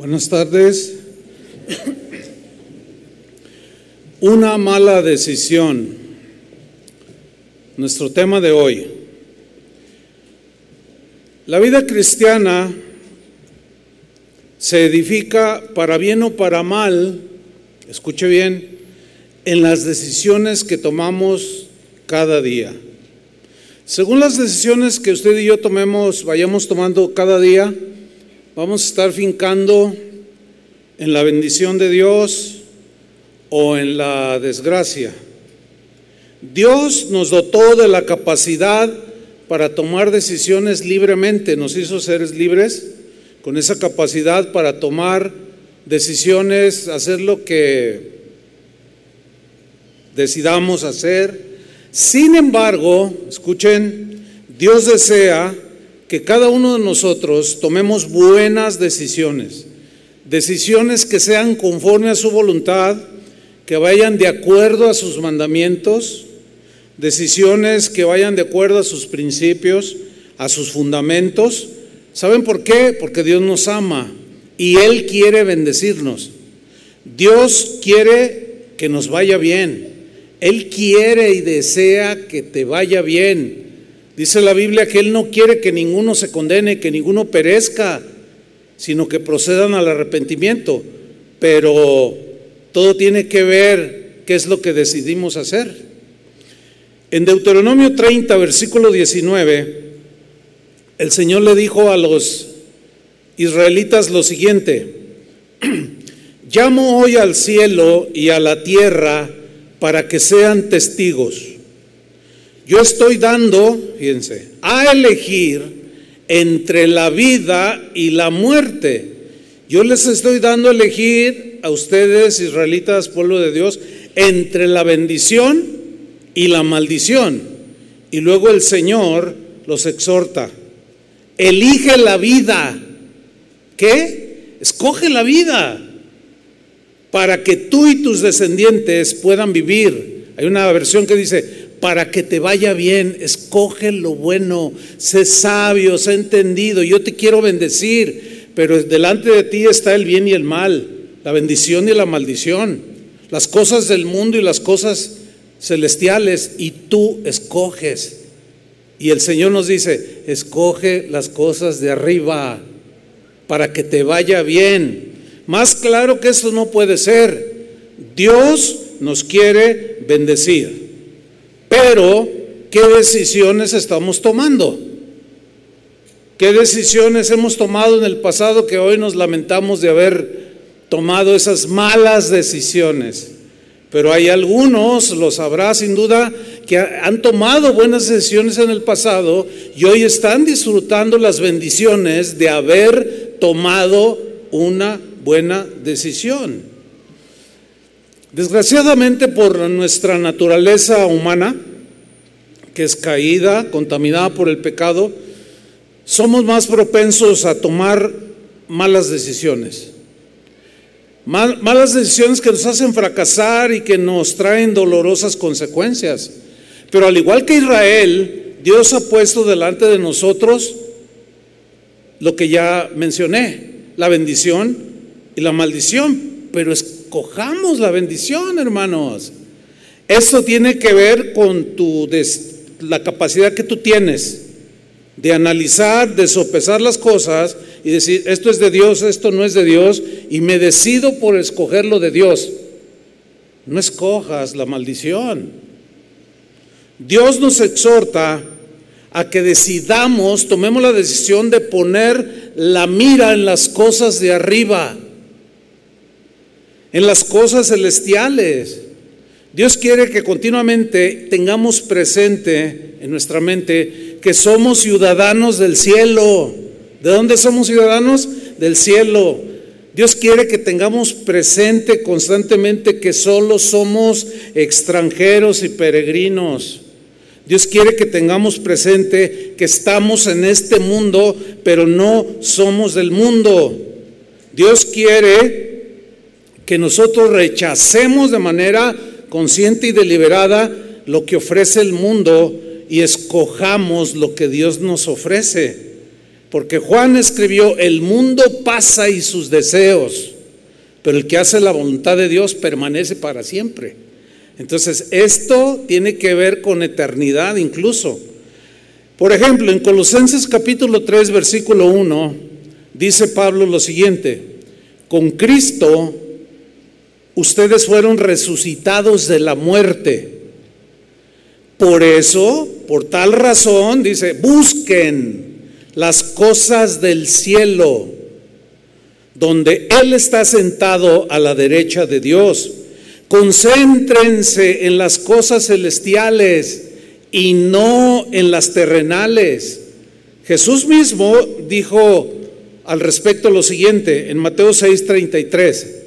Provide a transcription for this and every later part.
Buenas tardes. Una mala decisión. Nuestro tema de hoy. La vida cristiana se edifica para bien o para mal, escuche bien, en las decisiones que tomamos cada día. Según las decisiones que usted y yo tomemos, vayamos tomando cada día, vamos a estar fincando en la bendición de Dios o en la desgracia. Dios nos dotó de la capacidad para tomar decisiones libremente, nos hizo seres libres con esa capacidad para tomar decisiones, hacer lo que decidamos hacer. Sin embargo, escuchen, Dios desea que cada uno de nosotros tomemos buenas decisiones, decisiones que sean conforme a su voluntad, que vayan de acuerdo a sus mandamientos, decisiones que vayan de acuerdo a sus principios, a sus fundamentos. ¿Saben por qué? Porque Dios nos ama y Él quiere bendecirnos. Dios quiere que nos vaya bien. Él quiere y desea que te vaya bien. Dice la Biblia que Él no quiere que ninguno se condene, que ninguno perezca, sino que procedan al arrepentimiento. Pero todo tiene que ver qué es lo que decidimos hacer. En Deuteronomio 30, versículo 19, el Señor le dijo a los israelitas lo siguiente, llamo hoy al cielo y a la tierra para que sean testigos. Yo estoy dando, fíjense, a elegir entre la vida y la muerte. Yo les estoy dando a elegir a ustedes, israelitas, pueblo de Dios, entre la bendición y la maldición. Y luego el Señor los exhorta. Elige la vida. ¿Qué? Escoge la vida para que tú y tus descendientes puedan vivir. Hay una versión que dice, para que te vaya bien, escoge lo bueno, sé sabio, sé entendido, yo te quiero bendecir, pero delante de ti está el bien y el mal, la bendición y la maldición, las cosas del mundo y las cosas celestiales y tú escoges. Y el Señor nos dice, escoge las cosas de arriba para que te vaya bien. Más claro que esto no puede ser. Dios nos quiere bendecir. Pero, ¿qué decisiones estamos tomando? ¿Qué decisiones hemos tomado en el pasado que hoy nos lamentamos de haber tomado esas malas decisiones? Pero hay algunos, lo sabrá sin duda, que han tomado buenas decisiones en el pasado y hoy están disfrutando las bendiciones de haber tomado una buena decisión. Desgraciadamente por nuestra naturaleza humana, que es caída, contaminada por el pecado, somos más propensos a tomar malas decisiones malas decisiones que nos hacen fracasar y que nos traen dolorosas consecuencias. Pero al igual que Israel, Dios ha puesto delante de nosotros lo que ya mencioné, la bendición y la maldición. Pero escojamos la bendición, hermanos. Eso tiene que ver con tu la capacidad que tú tienes de analizar, de sopesar las cosas y decir, esto es de Dios, esto no es de Dios, y me decido por escoger lo de Dios. No escojas la maldición. Dios nos exhorta a que decidamos, tomemos la decisión de poner la mira en las cosas de arriba, en las cosas celestiales. Dios quiere que continuamente tengamos presente en nuestra mente que somos ciudadanos del cielo. ¿De dónde somos ciudadanos? Del cielo. Dios quiere que tengamos presente constantemente que solo somos extranjeros y peregrinos. Dios quiere que tengamos presente que estamos en este mundo, pero no somos del mundo. Dios quiere que nosotros rechacemos de manera consciente y deliberada lo que ofrece el mundo y escojamos lo que Dios nos ofrece. Porque Juan escribió, el mundo pasa y sus deseos, pero el que hace la voluntad de Dios permanece para siempre. Entonces, esto tiene que ver con eternidad incluso. Por ejemplo, en Colosenses capítulo 3, versículo 1, dice Pablo lo siguiente, con Cristo ustedes fueron resucitados de la muerte. Por eso, por tal razón, dice, busquen las cosas del cielo, donde Él está sentado a la derecha de Dios. Concéntrense en las cosas celestiales y no en las terrenales. Jesús mismo dijo al respecto lo siguiente en Mateo 6:33.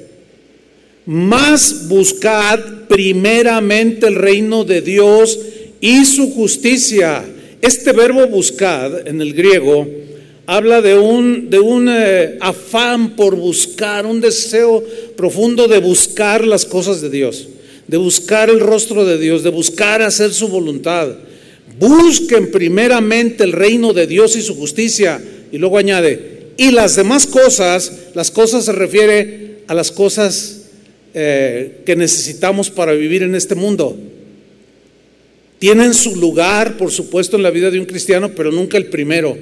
Más buscad primeramente el reino de Dios y su justicia este verbo buscar en el griego habla de un, de un eh, afán por buscar, un deseo profundo de buscar las cosas de Dios, de buscar el rostro de Dios, de buscar hacer su voluntad. Busquen primeramente el reino de Dios y su justicia. Y luego añade, y las demás cosas, las cosas se refiere a las cosas eh, que necesitamos para vivir en este mundo tienen su lugar, por supuesto, en la vida de un cristiano, pero nunca el primero.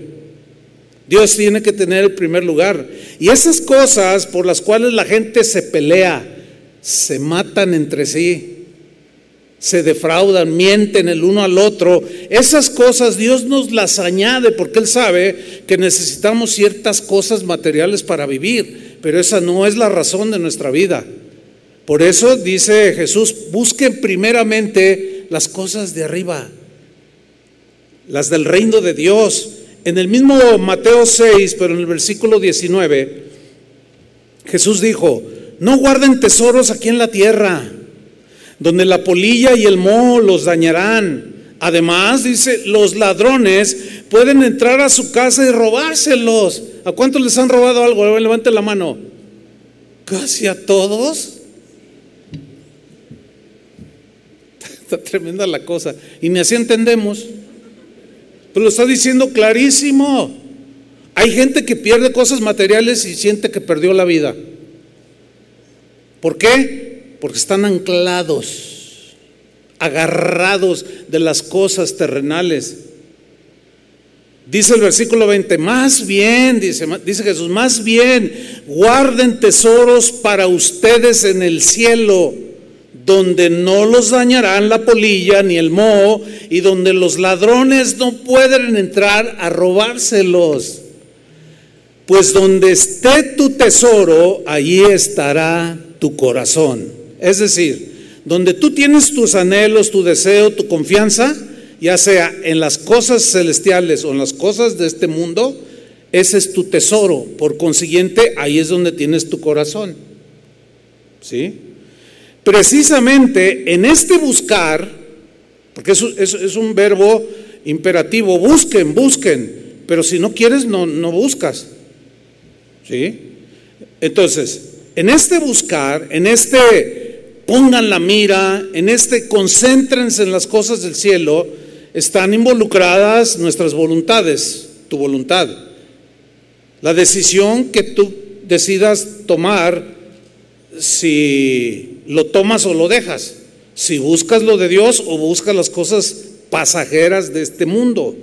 Dios tiene que tener el primer lugar. Y esas cosas por las cuales la gente se pelea, se matan entre sí, se defraudan, mienten el uno al otro, esas cosas Dios nos las añade porque Él sabe que necesitamos ciertas cosas materiales para vivir, pero esa no es la razón de nuestra vida. Por eso dice Jesús, busquen primeramente las cosas de arriba, las del reino de Dios. En el mismo Mateo 6, pero en el versículo 19, Jesús dijo, no guarden tesoros aquí en la tierra, donde la polilla y el moho los dañarán. Además, dice, los ladrones pueden entrar a su casa y robárselos. ¿A cuántos les han robado algo? Levanten la mano. Casi a todos. Tremenda la cosa. Y ni así entendemos. Pero lo está diciendo clarísimo. Hay gente que pierde cosas materiales y siente que perdió la vida. ¿Por qué? Porque están anclados, agarrados de las cosas terrenales. Dice el versículo 20, más bien, dice, dice Jesús, más bien, guarden tesoros para ustedes en el cielo donde no los dañarán la polilla ni el moho y donde los ladrones no pueden entrar a robárselos. Pues donde esté tu tesoro, allí estará tu corazón. Es decir, donde tú tienes tus anhelos, tu deseo, tu confianza, ya sea en las cosas celestiales o en las cosas de este mundo, ese es tu tesoro. Por consiguiente, ahí es donde tienes tu corazón. ¿Sí? Precisamente en este buscar, porque es, es, un verbo imperativo, busquen, busquen, pero si no quieres, no, no buscas. ¿Sí? Entonces, en este buscar, en este pongan la mira, en este concéntrense en las cosas del cielo, están involucradas nuestras voluntades, tu voluntad. La decisión que tú decidas tomar si lo tomas o lo dejas, si buscas lo de Dios o buscas las cosas pasajeras de este mundo.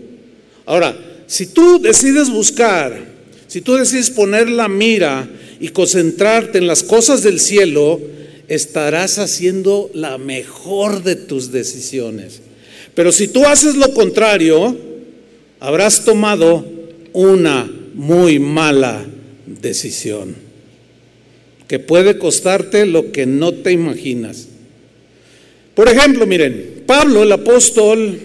Ahora, si tú decides buscar, si tú decides poner la mira y concentrarte en las cosas del cielo, estarás haciendo la mejor de tus decisiones. Pero si tú haces lo contrario, habrás tomado una muy mala decisión que puede costarte lo que no te imaginas. Por ejemplo, miren, Pablo, el apóstol,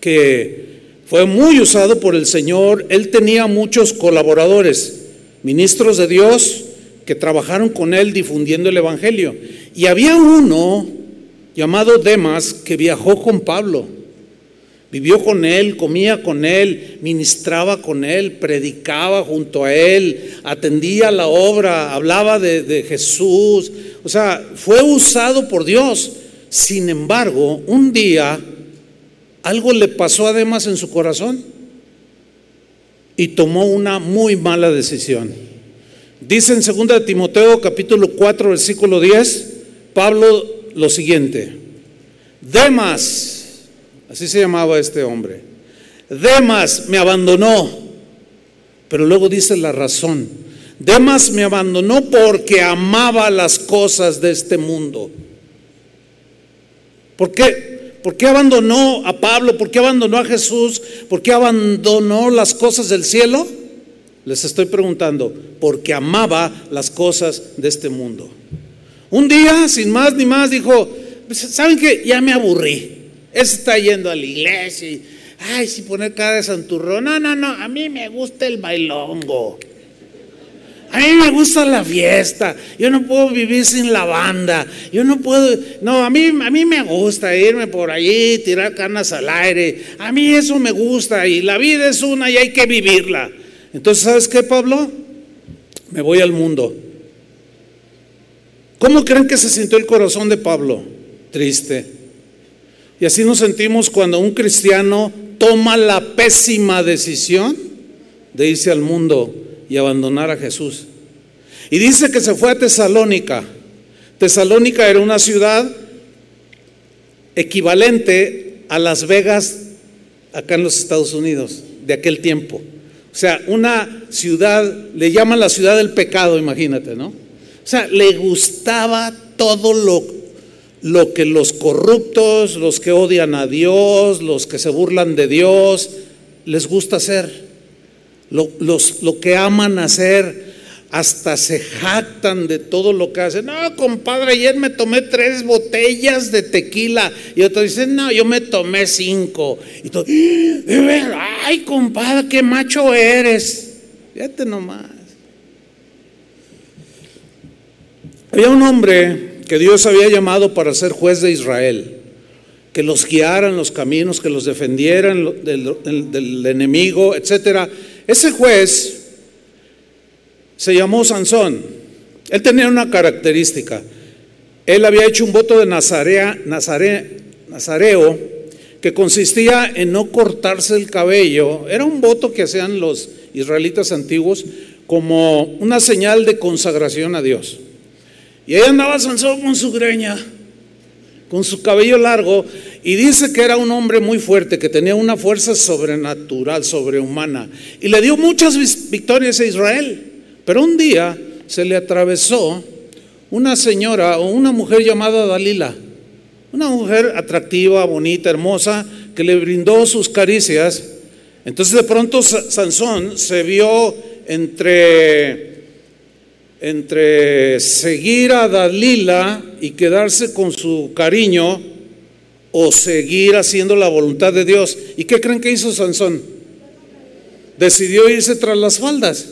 que fue muy usado por el Señor, él tenía muchos colaboradores, ministros de Dios, que trabajaron con él difundiendo el Evangelio. Y había uno llamado Demas que viajó con Pablo. Vivió con él, comía con él, ministraba con él, predicaba junto a él, atendía la obra, hablaba de, Jesús. O sea, fue usado por Dios. Sin embargo, un día algo le pasó además en su corazón. y tomó una muy mala decisión. Dice en 2 Timoteo capítulo 4 versículo 10, Pablo lo siguiente, Demas, así se llamaba este hombre, Demas me abandonó, pero luego dice la razón, Demas me abandonó porque amaba las cosas de este mundo. ¿Por qué? ¿Por qué abandonó a Pablo? ¿Por qué abandonó a Jesús? ¿Por qué abandonó las cosas del cielo? Les estoy preguntando, porque amaba las cosas de este mundo. Un día, sin más ni más, dijo, pues, ¿saben qué? Ya me aburrí. Está yendo a la iglesia y, ay, si poner cara de santurrón. No, no, no, a mí me gusta el bailongo. A mí me gusta la fiesta. Yo no puedo vivir sin la banda. Yo no puedo. No, a mí, a mí me gusta irme por allí, tirar canas al aire. A mí eso me gusta. Y la vida es una y hay que vivirla. Entonces, ¿sabes qué, Pablo? Me voy al mundo. ¿Cómo creen que se sintió el corazón de Pablo? Triste. Y así nos sentimos cuando un cristiano toma la pésima decisión de irse al mundo y abandonar a Jesús. Y dice que se fue a Tesalónica. Tesalónica era una ciudad equivalente a Las Vegas acá en los Estados Unidos de aquel tiempo. O sea, una ciudad, le llaman la ciudad del pecado, imagínate, ¿no? O sea, le gustaba todo lo, lo que los corruptos, los que odian a Dios, los que se burlan de Dios, les gusta hacer lo, los, lo que aman hacer, hasta se jactan de todo lo que hacen. No, compadre, ayer me tomé tres botellas de tequila. Y otro dice, no, yo me tomé cinco. Y todo, ay, compadre, qué macho eres. Fíjate nomás. Había un hombre que Dios había llamado para ser juez de Israel, que los guiara en los caminos, que los defendieran del, enemigo, etcétera. Ese juez se llamó Sansón. Él tenía una característica. Él había hecho un voto de Nazarea, Nazareo que consistía en no cortarse el cabello. Era un voto que hacían los israelitas antiguos como una señal de consagración a Dios. Y ahí andaba Sansón con su greña, con su cabello largo, y dice que era un hombre muy fuerte, que tenía una fuerza sobrenatural, sobrehumana. Y le dio muchas victorias a Israel. Pero un día se le atravesó una señora o una mujer llamada Dalila. Una mujer atractiva, bonita, hermosa, que le brindó sus caricias. Entonces de pronto Sansón se vio entre entre seguir a Dalila y quedarse con su cariño o seguir haciendo la voluntad de Dios. ¿Y qué creen que hizo Sansón? Decidió irse tras las faldas.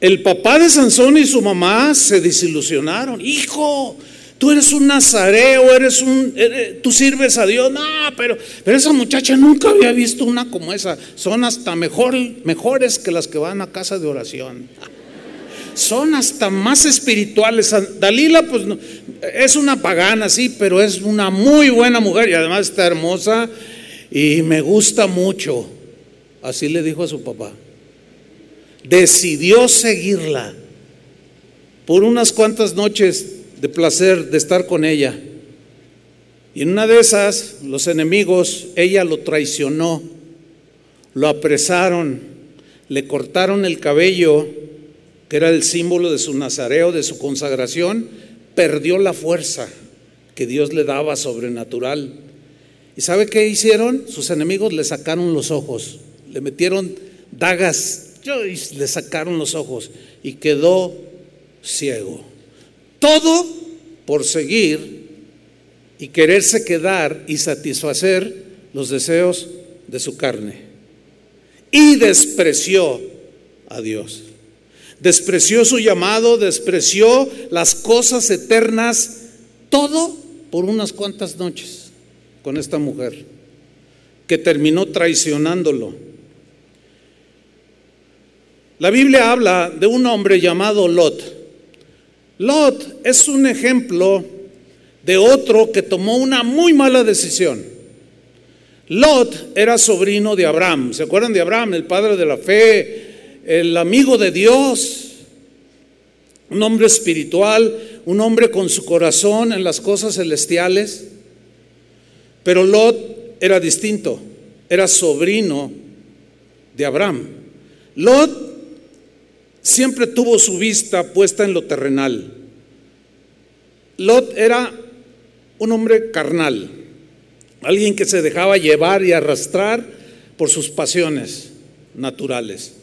El papá de Sansón y su mamá se desilusionaron. Hijo, tú eres un nazareo, eres un, tú sirves a Dios. No, pero, pero esa muchacha nunca había visto una como esa. Son hasta mejor, mejores que las que van a casa de oración son hasta más espirituales. Dalila, pues es una pagana, sí, pero es una muy buena mujer y además está hermosa y me gusta mucho. Así le dijo a su papá. Decidió seguirla por unas cuantas noches de placer de estar con ella. Y en una de esas, los enemigos, ella lo traicionó, lo apresaron, le cortaron el cabello que era el símbolo de su nazareo, de su consagración, perdió la fuerza que Dios le daba sobrenatural. ¿Y sabe qué hicieron? Sus enemigos le sacaron los ojos, le metieron dagas le sacaron los ojos y quedó ciego. Todo por seguir y quererse quedar y satisfacer los deseos de su carne. Y despreció a Dios despreció su llamado, despreció las cosas eternas, todo por unas cuantas noches con esta mujer, que terminó traicionándolo. La Biblia habla de un hombre llamado Lot. Lot es un ejemplo de otro que tomó una muy mala decisión. Lot era sobrino de Abraham. ¿Se acuerdan de Abraham, el padre de la fe, el amigo de Dios? Un hombre espiritual, un hombre con su corazón en las cosas celestiales. Pero Lot era distinto, era sobrino de Abraham. Lot siempre tuvo su vista puesta en lo terrenal. Lot era un hombre carnal, alguien que se dejaba llevar y arrastrar por sus pasiones naturales.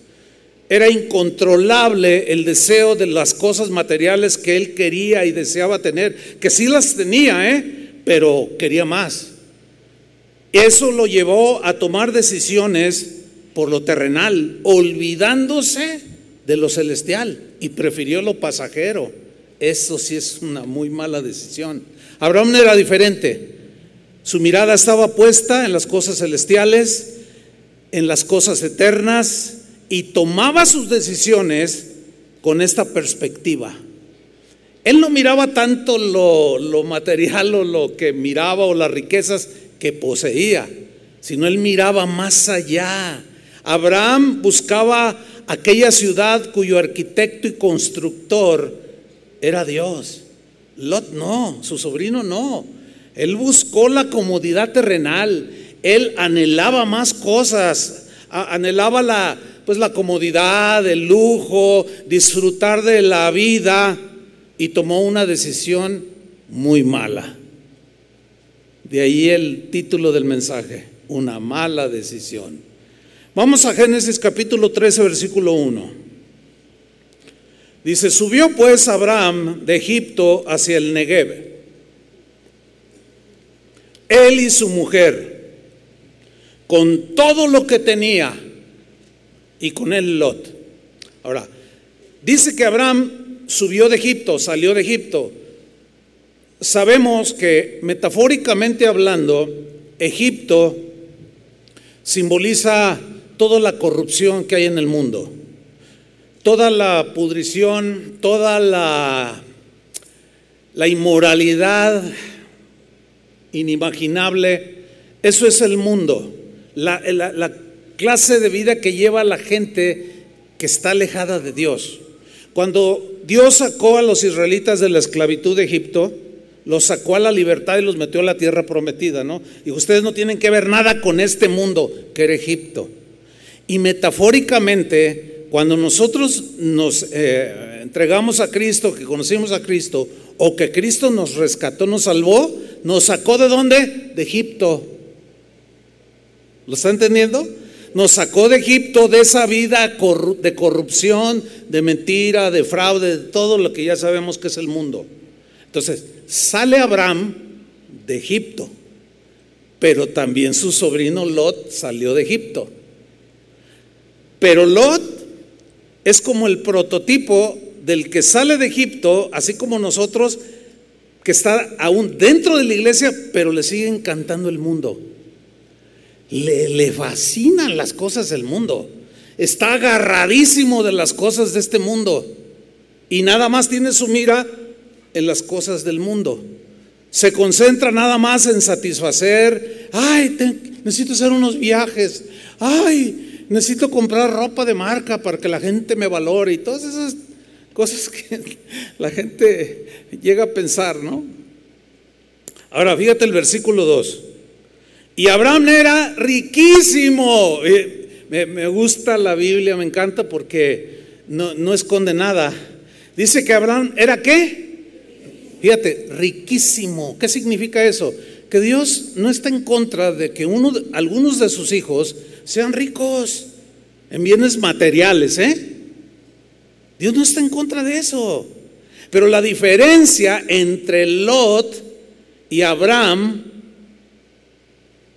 Era incontrolable el deseo de las cosas materiales que él quería y deseaba tener, que sí las tenía, ¿eh? pero quería más. Eso lo llevó a tomar decisiones por lo terrenal, olvidándose de lo celestial y prefirió lo pasajero. Eso sí es una muy mala decisión. Abraham era diferente. Su mirada estaba puesta en las cosas celestiales, en las cosas eternas, y tomaba sus decisiones con esta perspectiva. Él no miraba tanto lo, material o lo que miraba o las riquezas que poseía, sino él miraba más allá. Abraham buscaba aquella ciudad cuyo arquitecto y constructor era Dios. Lot no, su sobrino no. Él buscó la comodidad terrenal. Él anhelaba más cosas, anhelaba la, pues la comodidad, el lujo, disfrutar de la vida y tomó una decisión muy mala. De ahí el título del mensaje, una mala decisión. Vamos a Génesis capítulo 13, versículo 1. Dice, subió pues Abraham de Egipto hacia el Negev, él y su mujer, con todo lo que tenía y con él Lot. Ahora, dice que Abraham subió de Egipto, salió de Egipto. Sabemos que metafóricamente hablando, Egipto simboliza toda la corrupción que hay en el mundo, toda la pudrición, toda la, la inmoralidad inimaginable. Eso es el mundo, la, clase de vida que lleva la gente que está alejada de Dios. Cuando Dios sacó a los israelitas de la esclavitud de Egipto, los sacó a la libertad y los metió a la tierra prometida, ¿no? Y ustedes no tienen que ver nada con este mundo que era Egipto. Y metafóricamente, cuando nosotros nos eh, entregamos a Cristo, que conocimos a Cristo, o que Cristo nos rescató, nos salvó, nos sacó de dónde? De Egipto. ¿Lo está entendiendo? Nos sacó de Egipto, de esa vida de corrupción, de mentira, de fraude, de todo lo que ya sabemos que es el mundo. Entonces, sale Abraham de Egipto, pero también su sobrino Lot salió de Egipto. Pero Lot es como el prototipo del que sale de Egipto, así como nosotros, que está aún dentro de la iglesia, pero le sigue encantando el mundo le, fascinan las cosas del mundo. Está agarradísimo de las cosas de este mundo. Y nada más tiene su mira en las cosas del mundo. Se concentra nada más en satisfacer. Ay, necesito hacer unos viajes. Ay, necesito comprar ropa de marca para que la gente me valore. Y todas esas cosas que la gente llega a pensar, ¿no? Ahora, fíjate el versículo 2. Y Abraham era riquísimo. Me, gusta la Biblia, me encanta porque no, no esconde nada. Dice que Abraham era qué? Fíjate, riquísimo. ¿Qué significa eso? Que Dios no está en contra de que uno, algunos de sus hijos sean ricos en bienes materiales, ¿eh? Dios no está en contra de eso. Pero la diferencia entre Lot y Abraham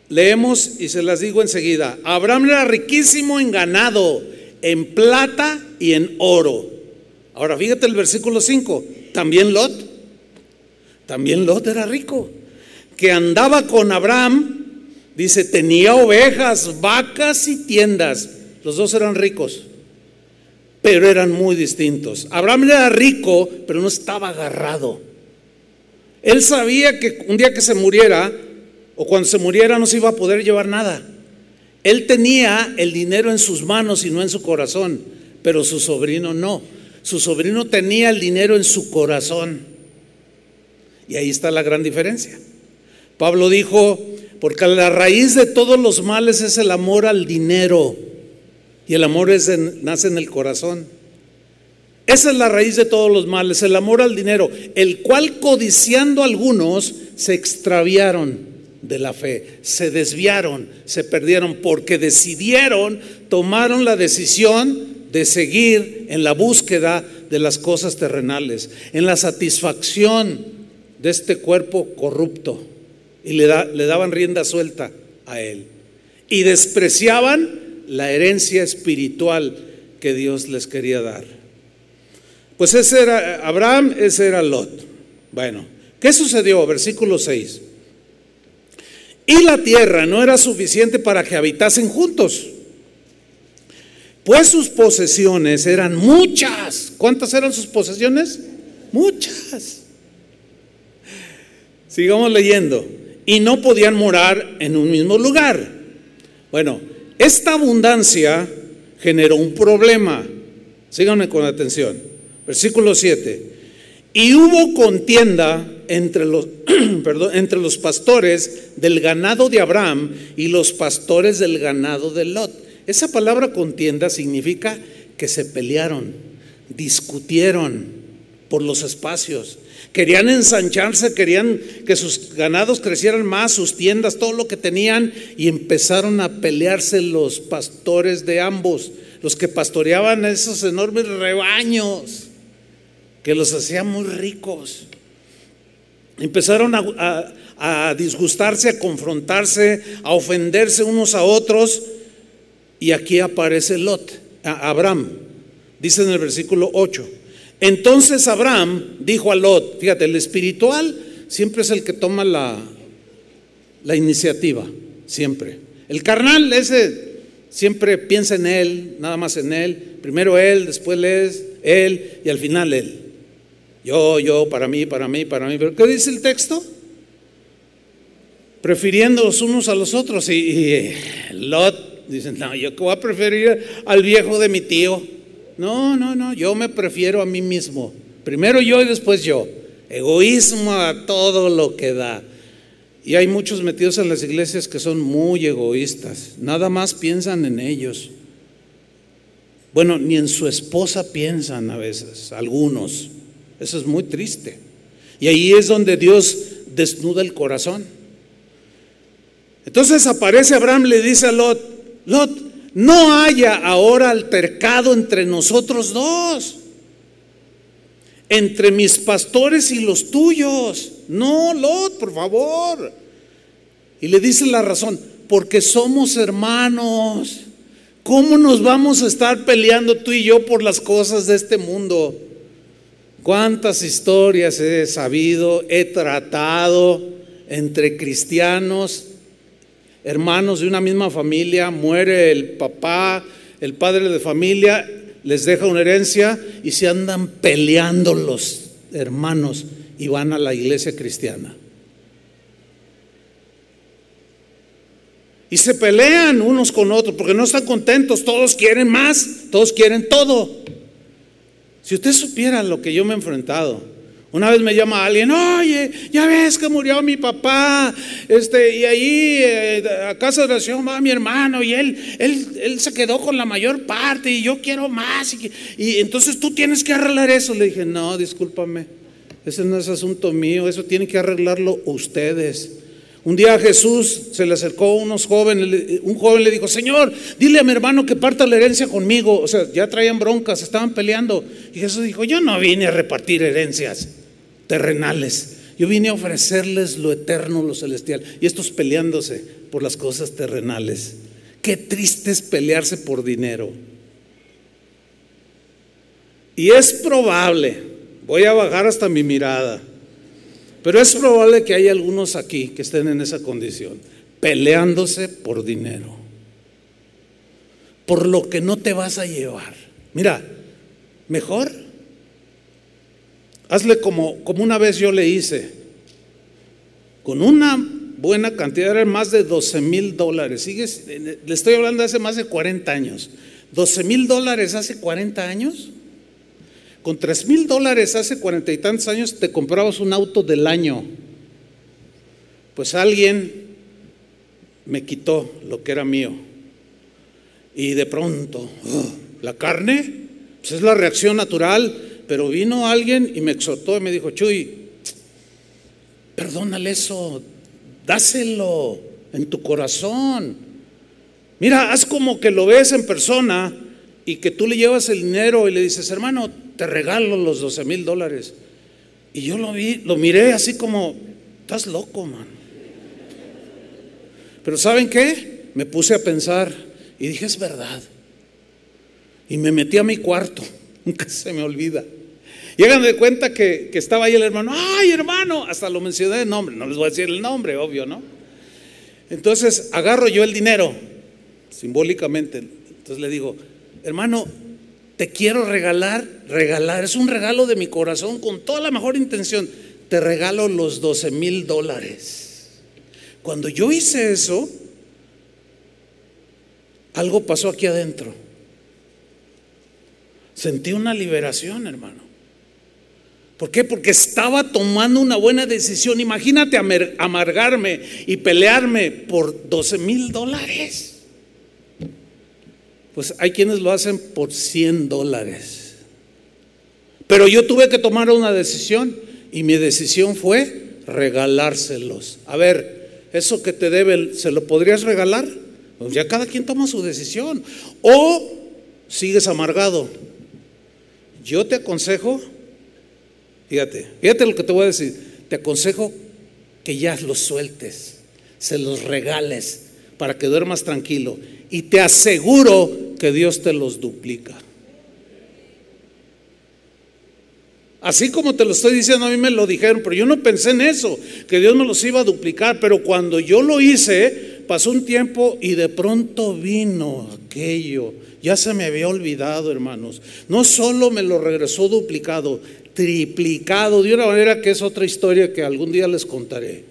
Leemos y se las digo enseguida. Abraham era riquísimo en ganado, en plata y en oro. Ahora fíjate el versículo 5. También Lot. También Lot era rico. Que andaba con Abraham, dice, tenía ovejas, vacas y tiendas. Los dos eran ricos, pero eran muy distintos. Abraham era rico, pero no estaba agarrado. Él sabía que un día que se muriera, o cuando se muriera no se iba a poder llevar nada. Él tenía el dinero en sus manos y no en su corazón, pero su sobrino no. Su sobrino tenía el dinero en su corazón. Y ahí está la gran diferencia. Pablo dijo, porque la raíz de todos los males es el amor al dinero. Y el amor nace en el corazón. Esa es la raíz de todos los males, el amor al dinero, el cual codiciando algunos se extraviaron de la fe, se desviaron, se perdieron, porque decidieron, tomaron la decisión de seguir en la búsqueda de las cosas terrenales, en la satisfacción de este cuerpo corrupto, y le, le daban rienda suelta a él, y despreciaban la herencia espiritual que Dios les quería dar. Pues ese era Abraham, ese era Lot. Bueno, ¿qué sucedió? Versículo 6. Y la tierra no era suficiente para que habitasen juntos, pues sus posesiones eran muchas. ¿Cuántas eran sus posesiones? Muchas. Sigamos leyendo. Y no podían morar en un mismo lugar. Bueno, esta abundancia generó un problema. Síganme con atención. Versículo 7. Y hubo contienda entre los, perdón, entre los pastores del ganado de Abraham y los pastores del ganado de Lot. Esa palabra contienda significa que se pelearon, discutieron por los espacios. Querían ensancharse, querían que sus ganados crecieran más, sus tiendas, todo lo que tenían, y empezaron a pelearse los pastores de ambos, los que pastoreaban esos enormes rebaños, que los hacían muy ricos. Empezaron a, disgustarse, a confrontarse, a ofenderse unos a otros, y aquí aparece Lot, Abraham, dice en el versículo 8. Entonces Abraham dijo a Lot, fíjate, el espiritual siempre es el que toma la, la iniciativa, siempre. El carnal, ese siempre piensa en él, nada más en él. Primero él, después él y al final él. Yo, yo, para mí, para mí, para mí. ¿Pero qué dice el texto? Prefiriendo los unos a los otros. Y, y Lot dice, no, yo voy a preferir al viejo de mi tío. No, no, no, yo me prefiero a mí mismo. Primero yo y después yo. Egoísmo a todo lo que da. Y hay muchos metidos en las iglesias que son muy egoístas. Nada más piensan en ellos. Bueno, ni en su esposa piensan a veces, algunos. Eso es muy triste. Y ahí es donde Dios desnuda el corazón. Entonces aparece Abraham, le dice a Lot, Lot, no haya ahora altercado entre nosotros dos, entre mis pastores y los tuyos. No, Lot, por favor. Y le dice la razón, porque somos hermanos. ¿Cómo nos vamos a estar peleando tú y yo por las cosas de este mundo? ¿Cuántas historias he sabido, he tratado entre cristianos hermanos de una misma familia, muere el papá, el padre de familia, les deja una herencia y se andan peleando los hermanos y van a la iglesia cristiana. Y se pelean unos con otros porque no están contentos, todos quieren más, todos quieren todo. Si usted supiera lo que yo me he enfrentado, una vez me llama alguien, oye, ya ves que murió mi papá, este, y ahí eh, a casa de oración va mi hermano, y él, él, él se quedó con la mayor parte, y yo quiero más, y, y entonces tú tienes que arreglar eso. Le dije, no, discúlpame, ese no es asunto mío, eso tienen que arreglarlo ustedes. Un día a Jesús se le acercó unos jóvenes, un joven le dijo, Señor, dile a mi hermano que parta la herencia conmigo. O sea, ya traían broncas, estaban peleando. Y Jesús dijo, yo no vine a repartir herencias terrenales. Yo vine a ofrecerles lo eterno, lo celestial. Y estos peleándose por las cosas terrenales. Qué triste es pelearse por dinero. Y es probable, voy a bajar hasta mi mirada, pero es probable que haya algunos aquí que estén en esa condición, peleándose por dinero, por lo que no te vas a llevar. Mira, mejor Hazle como, como una vez yo le hice, con una buena cantidad, eran más de 12 mil dólares. Le estoy hablando de hace más de 40 años. 12 mil dólares hace 40 años. Con 3 mil dólares hace cuarenta y tantos años te comprabas un auto del año. Pues alguien me quitó lo que era mío. Y de pronto, la carne, pues es la reacción natural, pero vino alguien y me exhortó y me dijo, Chuy, perdónale eso, dáselo en tu corazón. Mira, haz como que lo ves en persona y que tú le llevas el dinero y le dices, hermano, te regalo los 12 mil dólares. Y yo lo vi, lo miré así como, estás loco, man. Pero ¿saben qué? Me puse a pensar y dije, es verdad. Y me metí a mi cuarto, nunca se me olvida. Llegan de cuenta que, que, estaba ahí el hermano, ay hermano, hasta lo mencioné de nombre, no les voy a decir el nombre, obvio, ¿no? Entonces agarro yo el dinero, simbólicamente, entonces le digo, hermano, te quiero regalar, regalar, es un regalo de mi corazón con toda la mejor intención, te regalo los 12 mil dólares. Cuando yo hice eso, algo pasó aquí adentro. Sentí una liberación, hermano. ¿Por qué? Porque estaba tomando una buena decisión. Imagínate amargarme y pelearme por 12 mil dólares. Pues hay quienes lo hacen por 100 dólares. Pero yo tuve que tomar una decisión y mi decisión fue regalárselos. A ver, eso que te debe, ¿se lo podrías regalar? Pues ya cada quien toma su decisión. O sigues amargado. Yo te aconsejo, fíjate, fíjate lo que te voy a decir, te aconsejo que ya los sueltes, se los regales para que duermas tranquilo. Y te aseguro que Dios te los duplica. Así como te lo estoy diciendo, a mí me lo dijeron, pero yo no pensé en eso, que Dios me los iba a duplicar, pero cuando yo lo hice, pasó un tiempo y de pronto vino aquello. Ya se me había olvidado, hermanos. No solo me lo regresó duplicado, triplicado, de una manera que es otra historia que algún día les contaré.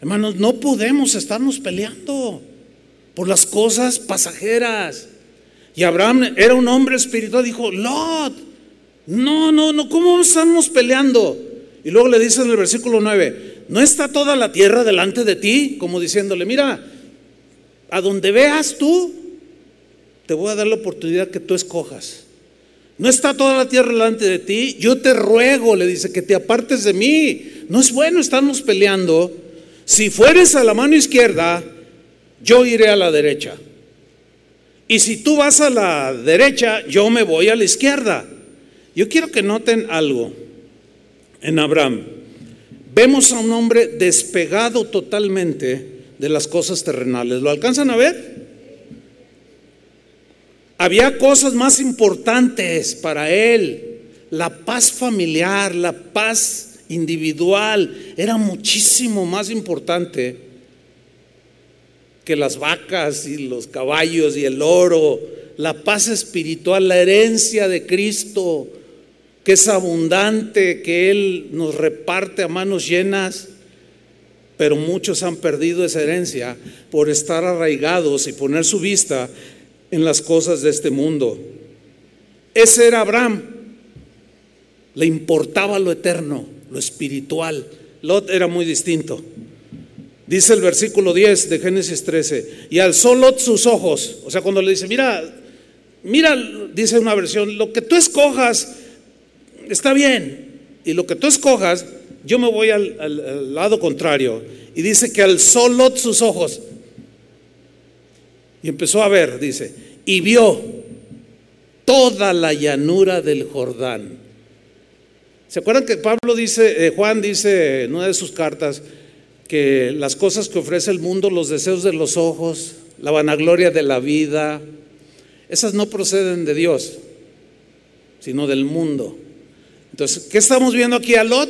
Hermanos, no podemos estarnos peleando por las cosas pasajeras. Y Abraham era un hombre espiritual, dijo, Lot, no, no, no, ¿cómo estamos peleando? Y luego le dice en el versículo 9, ¿no está toda la tierra delante de ti? Como diciéndole, mira, a donde veas tú, te voy a dar la oportunidad que tú escojas. No está toda la tierra delante de ti, yo te ruego, le dice, que te apartes de mí. No es bueno estarnos peleando. Si fueres a la mano izquierda, yo iré a la derecha. Y si tú vas a la derecha, yo me voy a la izquierda. Yo quiero que noten algo en Abraham. Vemos a un hombre despegado totalmente de las cosas terrenales. ¿Lo alcanzan a ver? Había cosas más importantes para él. La paz familiar, la paz individual, era muchísimo más importante que las vacas y los caballos y el oro, la paz espiritual, la herencia de Cristo, que es abundante, que Él nos reparte a manos llenas, pero muchos han perdido esa herencia por estar arraigados y poner su vista en las cosas de este mundo. Ese era Abraham, le importaba lo eterno, lo espiritual. Lot era muy distinto. Dice el versículo 10 de Génesis 13, y alzó Lot sus ojos, o sea, cuando le dice, mira, mira, dice una versión, lo que tú escojas está bien, y lo que tú escojas, yo me voy al, lado contrario. Y dice que alzó Lot sus ojos, y empezó a ver, dice, y vio toda la llanura del Jordán. ¿Se acuerdan que Pablo dice, eh, Juan dice en una de sus cartas, que las cosas que ofrece el mundo, los deseos de los ojos, la vanagloria de la vida, esas no proceden de Dios, sino del mundo. Entonces, ¿qué estamos viendo aquí a Lot?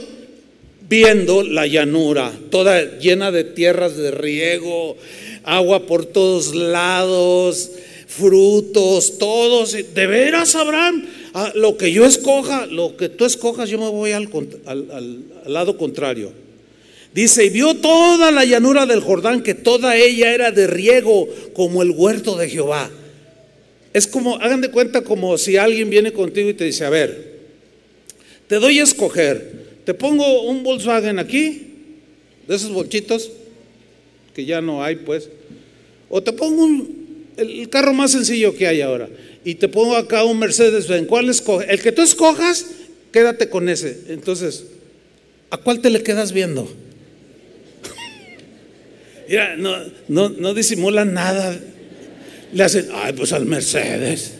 Viendo la llanura, toda llena de tierras de riego, agua por todos lados, frutos, todos. De veras, Abraham, ah, lo que yo escoja, lo que tú escojas, yo me voy al, al lado contrario. Dice, y vio toda la llanura del Jordán, que toda ella era de riego, como el huerto de Jehová. Es como, hagan de cuenta como si alguien viene contigo y te dice, a ver, te doy a escoger, te pongo un Volkswagen aquí, de esos bolchitos, que ya no hay pues, o te pongo el carro más sencillo que hay ahora, y te pongo acá un Mercedes Benz, ¿cuál escoges? El que tú escojas, quédate con ese. Entonces, ¿a cuál te le quedas viendo? Mira, no, no, no disimulan nada. Le hacen, ay, pues al Mercedes.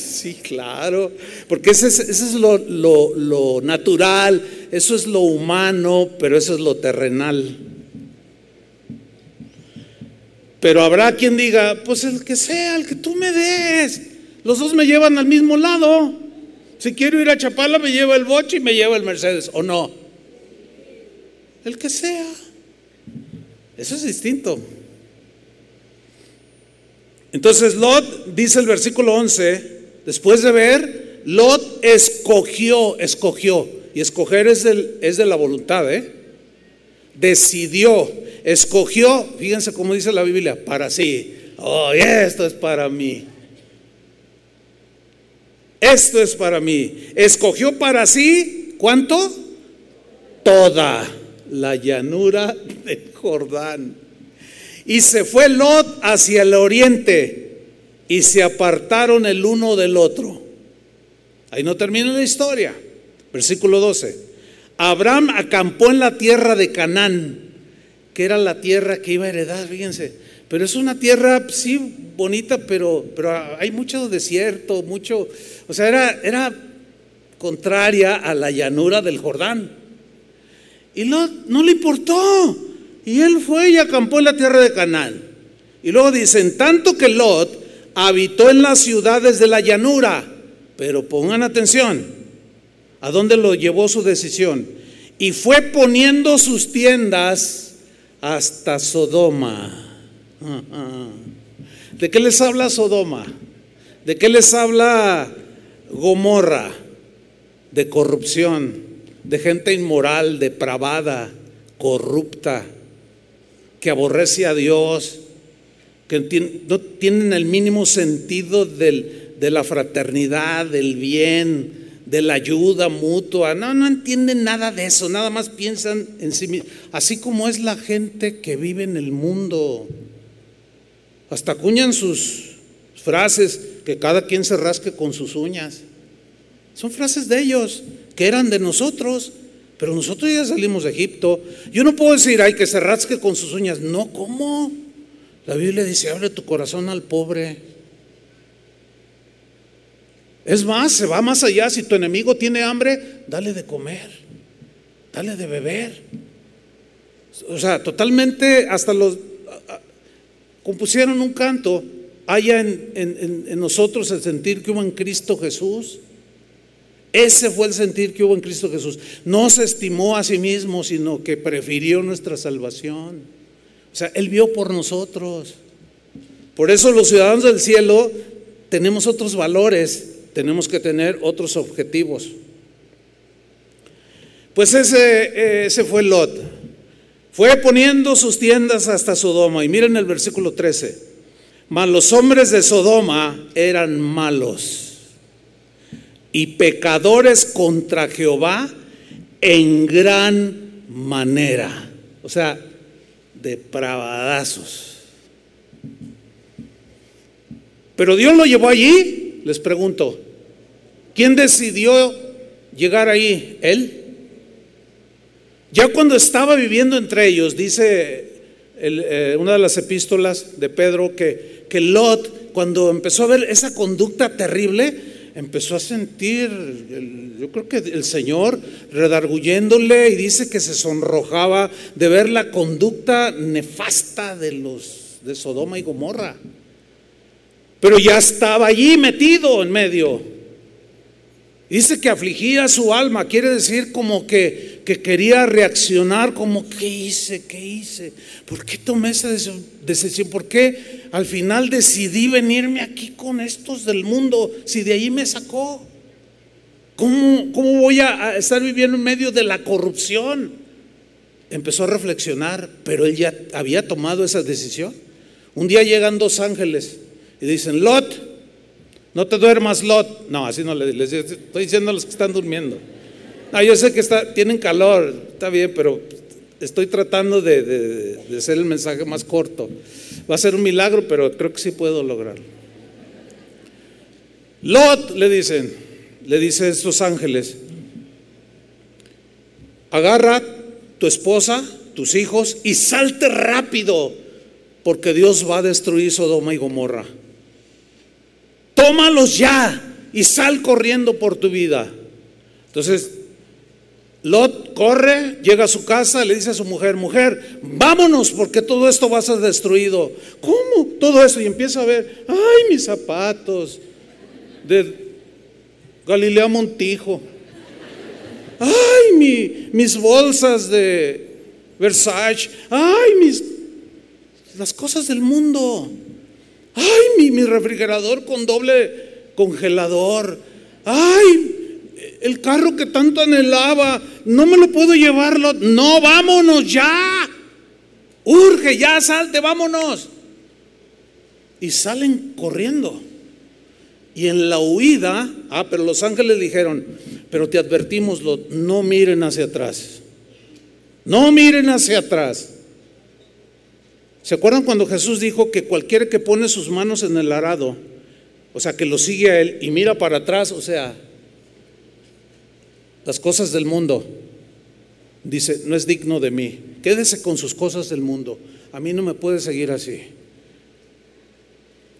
Sí, claro, porque ese es, lo, lo, natural, eso es lo humano, pero eso es lo terrenal. Pero habrá quien diga, pues el que sea, el que tú me des. Los dos me llevan al mismo lado. Si quiero ir a Chapala, me lleva el boche y me lleva el Mercedes, ¿o no? El que sea. Eso es distinto. Entonces Lot, dice el versículo 11, después de ver, Lot escogió, escogió, y escoger es, de la voluntad, ¿eh? Decidió, escogió, fíjense cómo dice la Biblia, para sí. Oh, esto es para mí. Esto es para mí. Escogió para sí, ¿cuánto? Toda la llanura del Jordán. Y se fue Lot hacia el oriente y se apartaron el uno del otro. Ahí no termina la historia. Versículo 12. Abraham acampó en la tierra de Canaán, que era la tierra que iba a heredar, fíjense. Pero es una tierra, sí, bonita, pero, pero hay mucho desierto, mucho, o sea, era, era contraria a la llanura del Jordán. Y Lot no le importó. Y él fue y acampó en la tierra de Canaán. Y luego dicen, tanto que Lot habitó en las ciudades de la llanura, pero pongan atención, ¿a dónde lo llevó su decisión? Y fue poniendo sus tiendas hasta Sodoma. ¿De qué les habla Sodoma? ¿De qué les habla Gomorra? De corrupción, de gente inmoral, depravada, corrupta, que aborrece a Dios, que no tienen el mínimo sentido de la fraternidad, del bien, de la ayuda mutua. No, no entienden nada de eso, nada más piensan en sí mismos. Así como es la gente que vive en el mundo. Hasta acuñan sus frases, que cada quien se rasque con sus uñas. Son frases de ellos, que eran de nosotros, pero nosotros ya salimos de Egipto. Yo no puedo decir, ay, que se rasque con sus uñas. No, ¿cómo? La Biblia dice, abre tu corazón al pobre. Es más, se va más allá. Si tu enemigo tiene hambre, dale de comer, dale de beber. O sea, totalmente, hasta los compusieron un canto, haya en, en, nosotros el sentir que hubo en Cristo Jesús. Ese fue el sentir que hubo en Cristo Jesús. No se estimó a sí mismo, sino que prefirió nuestra salvación. O sea, Él vio por nosotros. Por eso los ciudadanos del cielo tenemos otros valores, tenemos que tener otros objetivos. Pues ese, ese fue Lot. Fue poniendo sus tiendas hasta Sodoma. Y miren el versículo 13. Mas los hombres de Sodoma eran malos y pecadores contra Jehová en gran manera. O sea, depravadazos. Pero Dios lo llevó allí, les pregunto. ¿Quién decidió llegar ahí? ¿Él? Ya cuando estaba viviendo entre ellos, dice eh, una de las epístolas de Pedro que, que Lot, cuando empezó a ver esa conducta terrible, empezó a sentir, yo creo que el Señor redarguyéndole y dice que se sonrojaba de ver la conducta nefasta de los de Sodoma y Gomorra. Pero ya estaba allí metido en medio. Dice que afligía su alma, quiere decir como que, que quería reaccionar, como ¿qué hice? ¿Qué hice? ¿Por qué tomé esa decisión? ¿Por qué al final decidí venirme aquí con estos del mundo si de ahí me sacó? ¿Cómo, cómo voy a estar viviendo en medio de la corrupción? empezó a reflexionar, pero él ya había tomado esa decisión. Un día llegan dos ángeles y dicen, Lot, no te duermas, Lot. No, así no les, estoy diciendo a los que están durmiendo. No, yo sé que está, tienen calor, está bien, pero estoy tratando de, de hacer el mensaje más corto. Va a ser un milagro, pero creo que sí puedo lograrlo. Lot, le dicen, le dicen estos ángeles, agarra tu esposa, tus hijos y salte rápido, porque Dios va a destruir Sodoma y Gomorra. Tómalos ya y sal corriendo por tu vida. Entonces, Lot corre, llega a su casa, le dice a su mujer, mujer, vámonos porque todo esto va a ser destruido. ¿Cómo? Todo esto. Y empieza a ver, ay, mis zapatos de Galilea Montijo. Ay, mis bolsas de Versace. Ay, mis las cosas del mundo. Ay, mi, mi refrigerador con doble congelador. Ay, el carro que tanto anhelaba, no me lo puedo llevarlo. No, vámonos ya. Urge, ya salte, vámonos. Y salen corriendo. Y en la huida, ah, pero los ángeles dijeron, pero te advertimos, no miren hacia atrás. No miren hacia atrás. ¿Se acuerdan cuando Jesús dijo que cualquiera que pone sus manos en el arado, o sea, que lo sigue a él y mira para atrás, o sea, las cosas del mundo, dice, no es digno de mí. Quédese con sus cosas del mundo. A mí no me puede seguir así.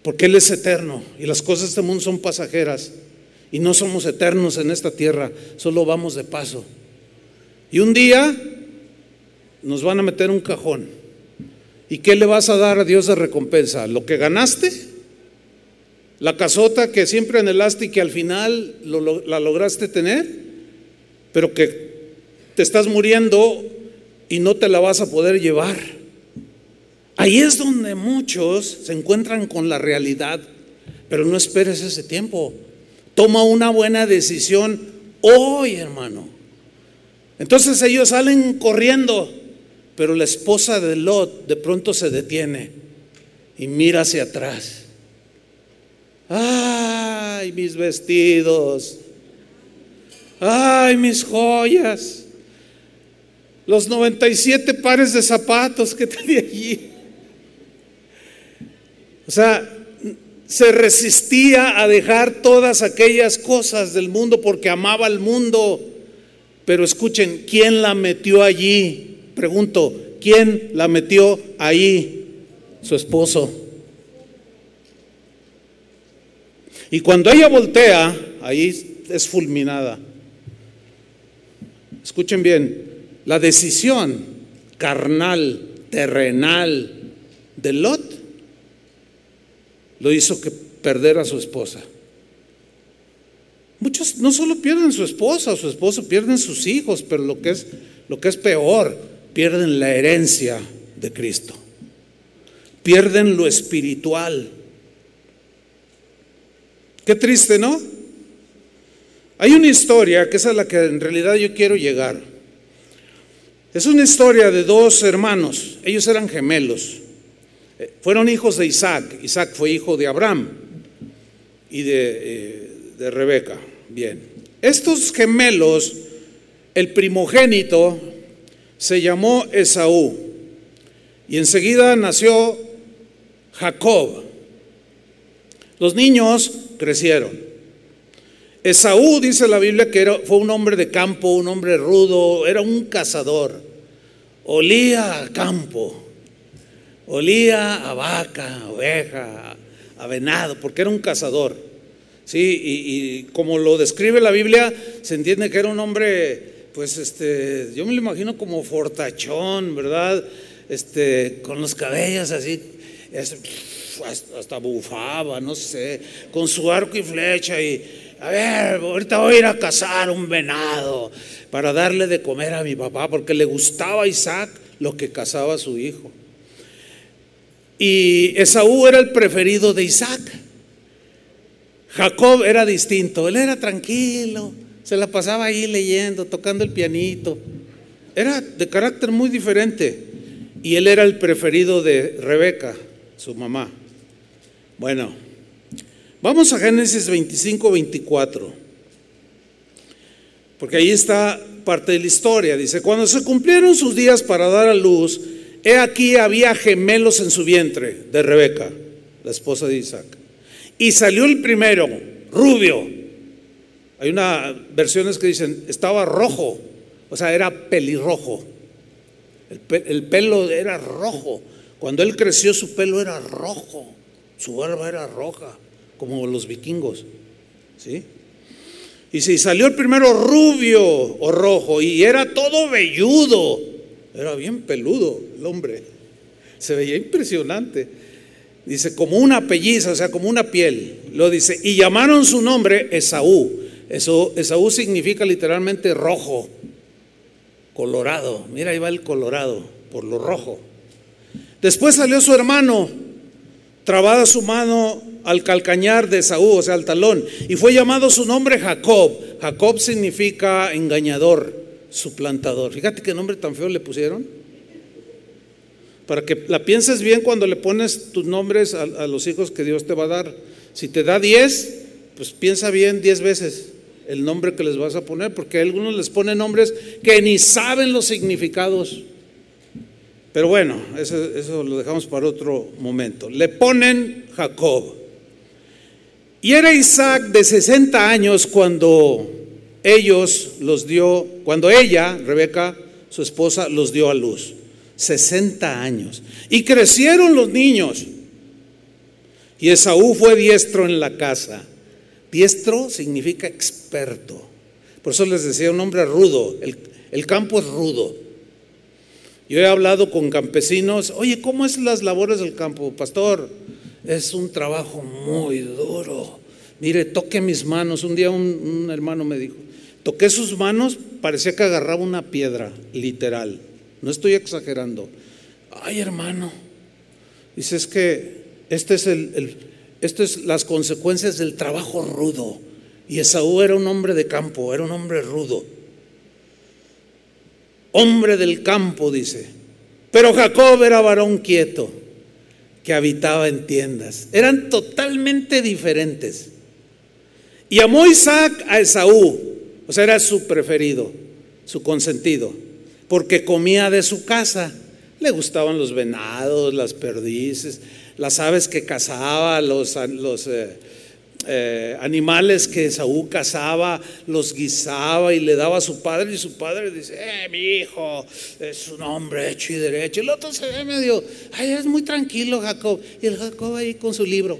Porque Él es eterno y las cosas de este mundo son pasajeras. Y no somos eternos en esta tierra, solo vamos de paso. Y un día nos van a meter un cajón. ¿Y qué le vas a dar a Dios de recompensa? ¿Lo que ganaste? ¿La casota que siempre anhelaste y que al final la lograste tener? Pero que te estás muriendo y no te la vas a poder llevar. Ahí es donde muchos se encuentran con la realidad, pero no esperes ese tiempo. Toma una buena decisión hoy, hermano. Entonces ellos salen corriendo, pero la esposa de Lot de pronto se detiene y mira hacia atrás. Ay, mis vestidos ay, mis joyas, los 97 pares de zapatos que tenía allí. O sea, se resistía a dejar todas aquellas cosas del mundo porque amaba al mundo. Pero escuchen, ¿quién la metió allí? Pregunto, ¿quién la metió ahí? Su esposo. Y cuando ella voltea, ahí es fulminada. Escuchen bien, la decisión carnal, terrenal de Lot lo hizo que perder a su esposa. Muchos no solo pierden su esposa o su esposo, pierden sus hijos, pero lo que es, lo que es peor, pierden la herencia de Cristo. Pierden lo espiritual. Qué triste, ¿no? Hay una historia que es a la que en realidad yo quiero llegar. Es una historia de dos hermanos, ellos eran gemelos, eh, fueron hijos de Isaac, Isaac fue hijo de Abraham y de, eh, de Rebeca. Bien, estos gemelos, el primogénito se llamó Esaú y enseguida nació Jacob. Los niños crecieron. Esaú dice la Biblia que era, fue un hombre de campo, un hombre rudo, era un cazador. Olía a campo, olía a vaca, a oveja, a venado, porque era un cazador. Sí, y, como lo describe la Biblia, se entiende que era un hombre, pues este, yo me lo imagino como fortachón, ¿verdad? Este, con los cabellos así, hasta bufaba, no sé, con su arco y flecha y a ver, ahorita voy a ir a cazar un venado para darle de comer a mi papá, porque le gustaba a Isaac lo que cazaba a su hijo. Y Esaú era el preferido de Isaac. Jacob era distinto, él era tranquilo, se la pasaba ahí leyendo, tocando el pianito. era de carácter muy diferente. Y él era el preferido de Rebeca, su mamá. Bueno, vamos a Génesis 25, 24. Porque ahí está parte de la historia. Dice, cuando se cumplieron sus días para dar a luz, he aquí había gemelos en su vientre de Rebeca, la esposa de Isaac. Y salió el primero, rubio. Hay una versiones que dicen, estaba rojo, o sea, era pelirrojo. El, pelo era rojo. Cuando él creció su pelo era rojo, su barba era roja, como los vikingos. ¿Sí? Y si salió el primero rubio o rojo y era todo velludo, era bien peludo el hombre, se veía impresionante. Dice, como una pelliza, o sea, como una piel. Lo dice, y llamaron su nombre Esaú. Eso, Esaú significa literalmente rojo, colorado. Mira, ahí va el colorado, por lo rojo. Después salió su hermano, trabada su mano al calcañar de Saúl, o sea, al talón, y fue llamado su nombre Jacob. Jacob significa engañador, suplantador. Fíjate qué nombre tan feo le pusieron. Para que la pienses bien cuando le pones tus nombres a, los hijos que Dios te va a dar. Si te da diez, pues piensa bien diez veces el nombre que les vas a poner, porque algunos les ponen nombres que ni saben los significados. Pero bueno, eso, lo dejamos para otro momento. Le ponen Jacob. Y era Isaac de 60 años cuando ellos los dio, cuando ella, Rebeca, su esposa, los dio a luz. 60 años. Y crecieron los niños. Y Esaú fue diestro en la casa. Diestro significa experto. Por eso les decía un hombre rudo. El, el campo es rudo. Yo he hablado con campesinos, oye, ¿cómo es las labores del campo? Pastor, es un trabajo muy duro. Mire, toque mis manos. Un día un, hermano me dijo, toqué sus manos, parecía que agarraba una piedra, literal. No estoy exagerando. Ay, hermano. Dice, es que este es el, el es las consecuencias del trabajo rudo. Y Esaú era un hombre de campo, era un hombre rudo. Hombre del campo, dice. Pero Jacob era varón quieto que habitaba en tiendas. Eran totalmente diferentes. Y amó Isaac a Esaú, o sea, era su preferido, su consentido, porque comía de su casa. Le gustaban los venados, las perdices, las aves que cazaba, los, los eh, eh, animales que Esaú cazaba, los guisaba y le daba a su padre. Y su padre dice: Eh, mi hijo es un hombre hecho y derecho. Y el otro se ve medio, ay, es muy tranquilo, Jacob. Y el Jacob ahí con su libro.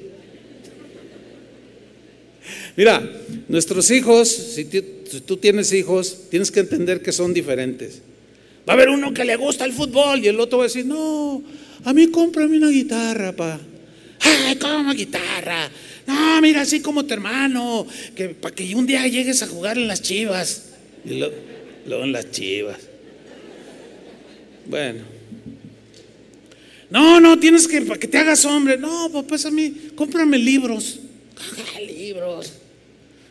Mira, nuestros hijos, si tú, tienes hijos, tienes que entender que son diferentes. Va a haber uno que le gusta el fútbol y el otro va a decir, no, a mí cómprame una guitarra, pa. Ay, ¿cómo guitarra? No, mira, así como tu hermano, que para que un día llegues a jugar en las chivas. Y luego en las chivas. Bueno. No, no, tienes que, para que te hagas hombre. No, pues a mí, cómprame libros. libros.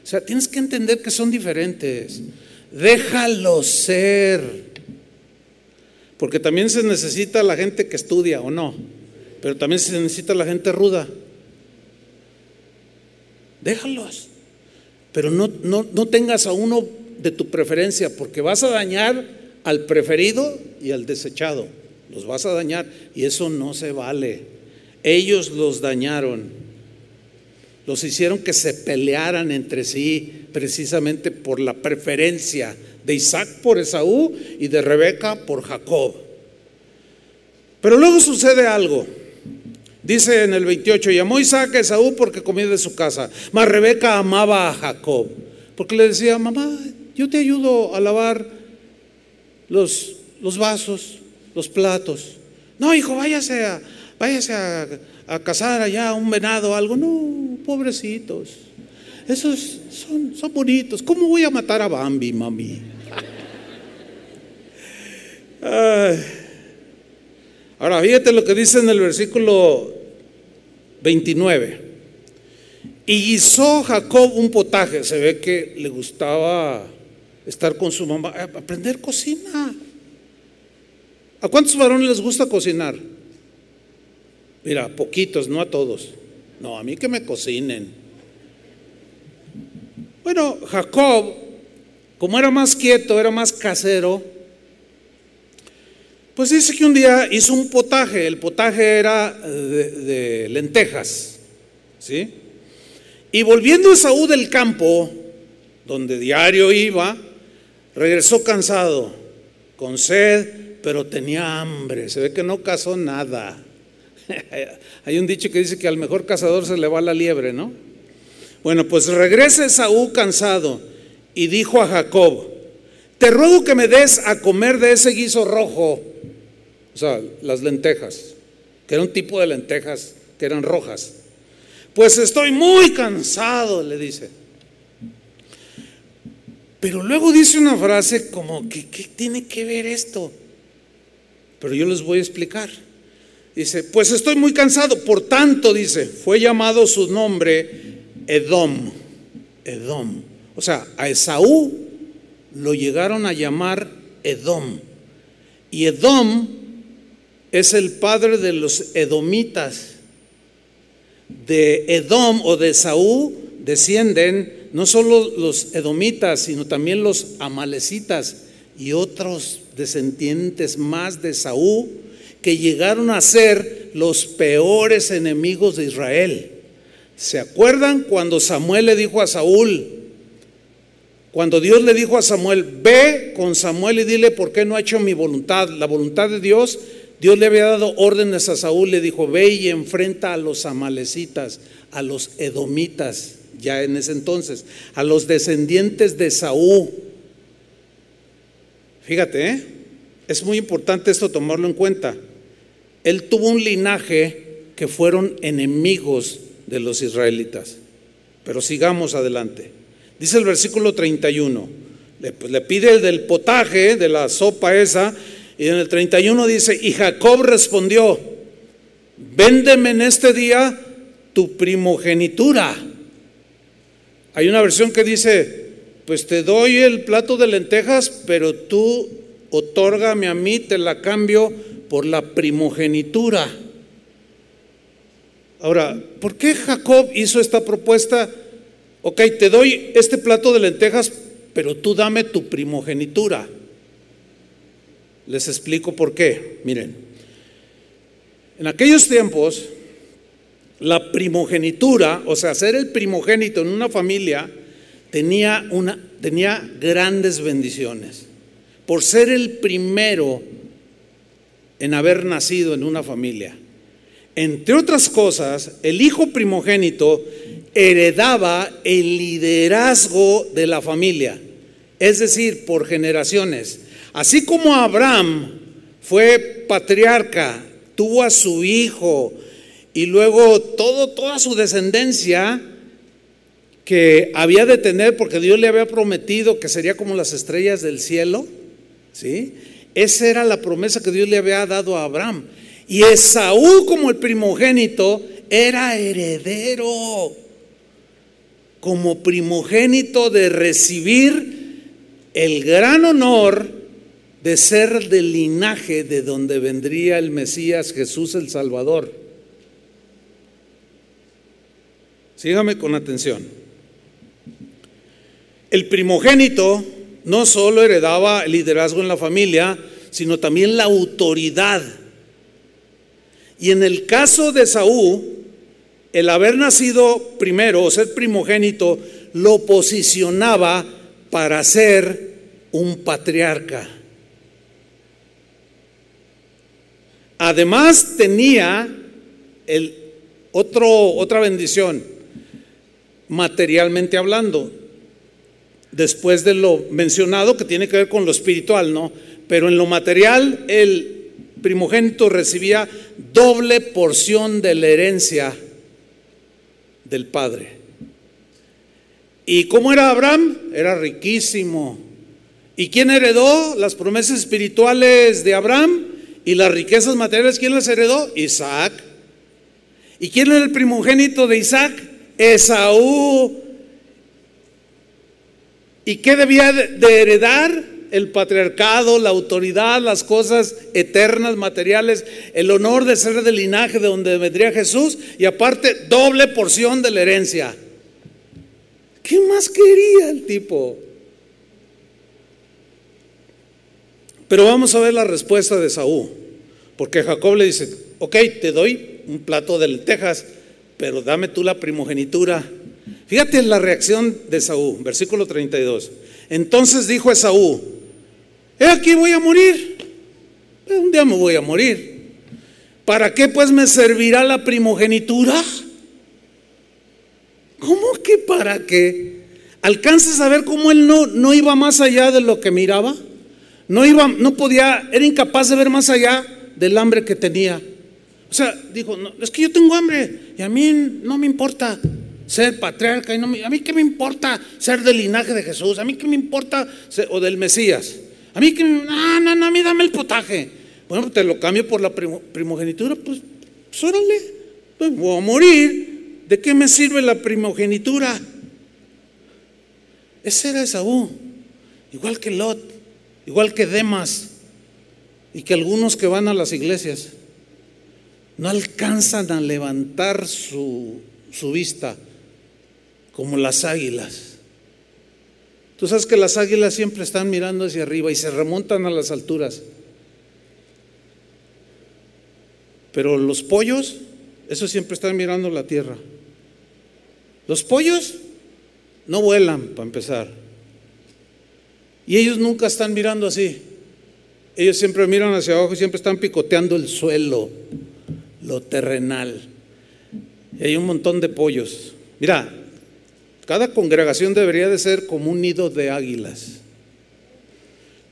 O sea, tienes que entender que son diferentes. Déjalo ser. Porque también se necesita la gente que estudia o no. Pero también se necesita la gente ruda. Déjalos. Pero no, no, no tengas a uno de tu preferencia porque vas a dañar al preferido y al desechado. Los vas a dañar y eso no se vale. Ellos los dañaron los hicieron que se pelearan entre sí precisamente por la preferencia de Isaac por Esaú y de Rebeca por Jacob. Pero luego sucede algo. Dice en el 28, llamó Isaac a Esaú porque comía de su casa, mas Rebeca amaba a Jacob, porque le decía, mamá, yo te ayudo a lavar los, los vasos, los platos. No, hijo, váyase a, váyase a, a cazar allá un venado o algo. No, pobrecitos. Esos son, son bonitos. ¿Cómo voy a matar a Bambi, mami? Ahora, fíjate lo que dice en el versículo 29. Y hizo Jacob un potaje. Se ve que le gustaba estar con su mamá, aprender cocina. ¿A cuántos varones les gusta cocinar? Mira, poquitos, no a todos. No, a mí que me cocinen. Bueno, Jacob, como era más quieto, era más casero, pues dice que un día hizo un potaje. El potaje era de, de lentejas, ¿sí? Y volviendo a Saúl del campo, donde diario iba, regresó cansado, con sed, pero tenía hambre. Se ve que no cazó nada. Hay un dicho que dice que al mejor cazador se le va la liebre, ¿no? Bueno, pues regresa Saúl cansado y dijo a Jacob, te ruego que me des a comer de ese guiso rojo, o sea, las lentejas, que era un tipo de lentejas que eran rojas. Pues estoy muy cansado, le dice. Pero luego dice una frase como que, ¿qué tiene que ver esto? Pero yo les voy a explicar. Dice, pues estoy muy cansado. Por tanto, dice, fue llamado su nombre Edom. Edom. O sea, a Esaú lo llegaron a llamar Edom. Y Edom es el padre de los edomitas de Edom o de Saúl descienden no solo los edomitas, sino también los amalecitas y otros descendientes más de Saúl que llegaron a ser los peores enemigos de Israel. ¿Se acuerdan cuando Samuel le dijo a Saúl, cuando Dios le dijo a Samuel, ve con Samuel y dile por qué no ha hecho mi voluntad, la voluntad de Dios? Dios le había dado órdenes a Saúl, le dijo, ve y enfrenta a los amalecitas, a los edomitas, ya en ese entonces, a los descendientes de Saúl. Fíjate, ¿eh? es muy importante esto tomarlo en cuenta. Él tuvo un linaje que fueron enemigos de los israelitas. Pero sigamos adelante. Dice el versículo 31, le, pues, le pide el del potaje, de la sopa esa, y en el 31 dice, y Jacob respondió, véndeme en este día tu primogenitura. Hay una versión que dice, pues te doy el plato de lentejas, pero tú otórgame a mí, te la cambio por la primogenitura. Ahora, ¿por qué Jacob hizo esta propuesta? Ok, te doy este plato de lentejas, pero tú dame tu primogenitura. Les explico por qué. Miren, en aquellos tiempos, la primogenitura, o sea, ser el primogénito en una familia, tenía, una, tenía grandes bendiciones. Por ser el primero en haber nacido en una familia. Entre otras cosas, el hijo primogénito heredaba el liderazgo de la familia, es decir, por generaciones. Así como Abraham fue patriarca, tuvo a su hijo y luego toda su descendencia que había de tener porque Dios le había prometido que sería como las estrellas del cielo, ¿sí? Esa era la promesa que Dios le había dado a Abraham. Y Esaú como el primogénito era heredero, como primogénito de recibir el gran honor de ser del linaje de donde vendría el Mesías Jesús el Salvador. Sígame con atención. El primogénito no solo heredaba el liderazgo en la familia, sino también la autoridad. Y en el caso de Saúl, el haber nacido primero o ser primogénito lo posicionaba para ser un patriarca. Además tenía el otro, otra bendición, materialmente hablando, después de lo mencionado que tiene que ver con lo espiritual, ¿no? Pero en lo material el primogénito recibía doble porción de la herencia del padre. ¿Y cómo era Abraham? Era riquísimo. ¿Y quién heredó las promesas espirituales de Abraham? ¿Y las riquezas materiales quién las heredó? Isaac. ¿Y quién era el primogénito de Isaac? Esaú. ¿Y qué debía de heredar? el patriarcado, la autoridad, las cosas eternas, materiales, el honor de ser del linaje de donde vendría Jesús y aparte doble porción de la herencia. ¿Qué más quería el tipo? Pero vamos a ver la respuesta de Saúl, porque Jacob le dice, ok, te doy un plato de lentejas, pero dame tú la primogenitura. Fíjate la reacción de Saúl, versículo 32. Entonces dijo Esaú, he aquí voy a morir, un día me voy a morir. ¿Para qué pues me servirá la primogenitura? ¿Cómo que para qué? ¿Alcanzas a ver cómo él no, no iba más allá de lo que miraba? No iba, no podía, era incapaz de ver más allá del hambre que tenía. O sea, dijo, no, es que yo tengo hambre y a mí no me importa ser patriarca, y a mí qué me importa ser del linaje de Jesús, a mí qué me importa o del Mesías, a mí que, no, no, no, a mí dame el potaje. Bueno, pues te lo cambio por la primogenitura, pues, pues órale, pues voy a morir, ¿de qué me sirve la primogenitura? Ese era Esaú, igual que Lot, igual que Demas, y que algunos que van a las iglesias no alcanzan a levantar su, su vista como las águilas. Tú sabes que las águilas siempre están mirando hacia arriba y se remontan a las alturas. Pero los pollos, esos siempre están mirando la tierra. Los pollos no vuelan, para empezar. Y ellos nunca están mirando así. Ellos siempre miran hacia abajo y siempre están picoteando el suelo, lo terrenal. Y hay un montón de pollos. Mira, cada congregación debería de ser como un nido de águilas,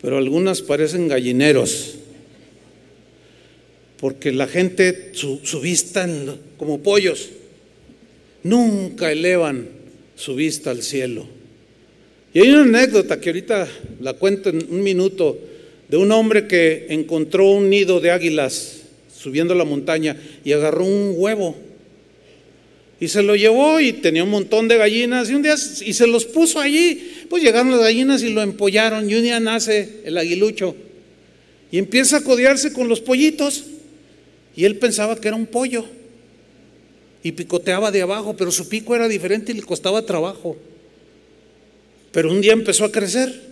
pero algunas parecen gallineros, porque la gente, su, vista como pollos, nunca elevan su vista al cielo. Y hay una anécdota que ahorita la cuento en un minuto de un hombre que encontró un nido de águilas subiendo la montaña y agarró un huevo y se lo llevó y tenía un montón de gallinas y un día y se los puso allí. Pues llegaron las gallinas y lo empollaron y un día nace el aguilucho y empieza a codearse con los pollitos y él pensaba que era un pollo y picoteaba de abajo, pero su pico era diferente y le costaba trabajo. Pero un día empezó a crecer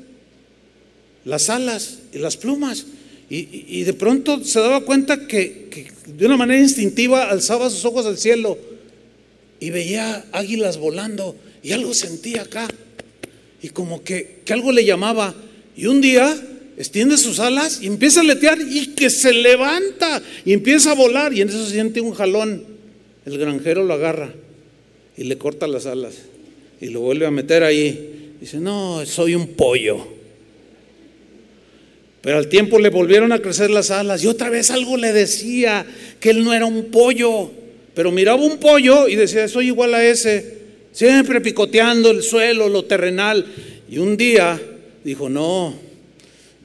las alas y las plumas y, de pronto se daba cuenta que, que de una manera instintiva alzaba sus ojos al cielo y veía águilas volando y algo sentía acá y como que, algo le llamaba y un día extiende sus alas y empieza a letear y que se levanta y empieza a volar y en eso siente un jalón. El granjero lo agarra y le corta las alas y lo vuelve a meter ahí. Dice, no, soy un pollo. Pero al tiempo le volvieron a crecer las alas y otra vez algo le decía que él no era un pollo pero miraba un pollo y decía, soy igual a ese, siempre picoteando el suelo, lo terrenal. Y un día dijo, no,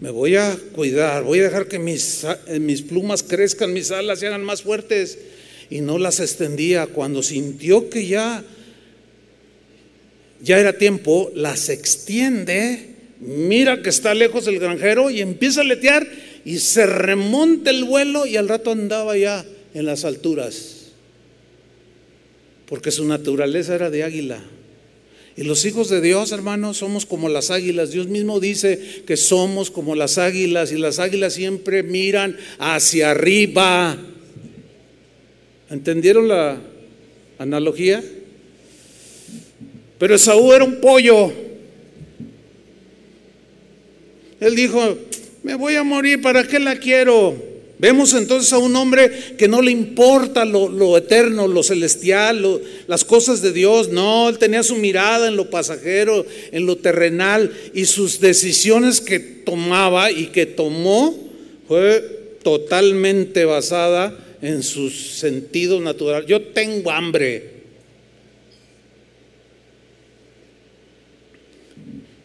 me voy a cuidar, voy a dejar que mis, eh, plumas crezcan, mis alas se hagan más fuertes. Y no las extendía. Cuando sintió que ya, ya era tiempo, las extiende, mira que está lejos el granjero y empieza a letear y se remonta el vuelo y al rato andaba ya en las alturas porque su naturaleza era de águila. Y los hijos de Dios, hermanos, somos como las águilas. Dios mismo dice que somos como las águilas y las águilas siempre miran hacia arriba. ¿Entendieron la analogía? Pero Esaú era un pollo. Él dijo, me voy a morir, ¿para qué la quiero? Vemos entonces a un hombre que no le importa lo, eterno, lo celestial, las cosas de Dios. No, él tenía su mirada en lo pasajero, en lo terrenal y sus decisiones que tomaba y que tomó fue totalmente basada en su sentido natural. Yo tengo hambre.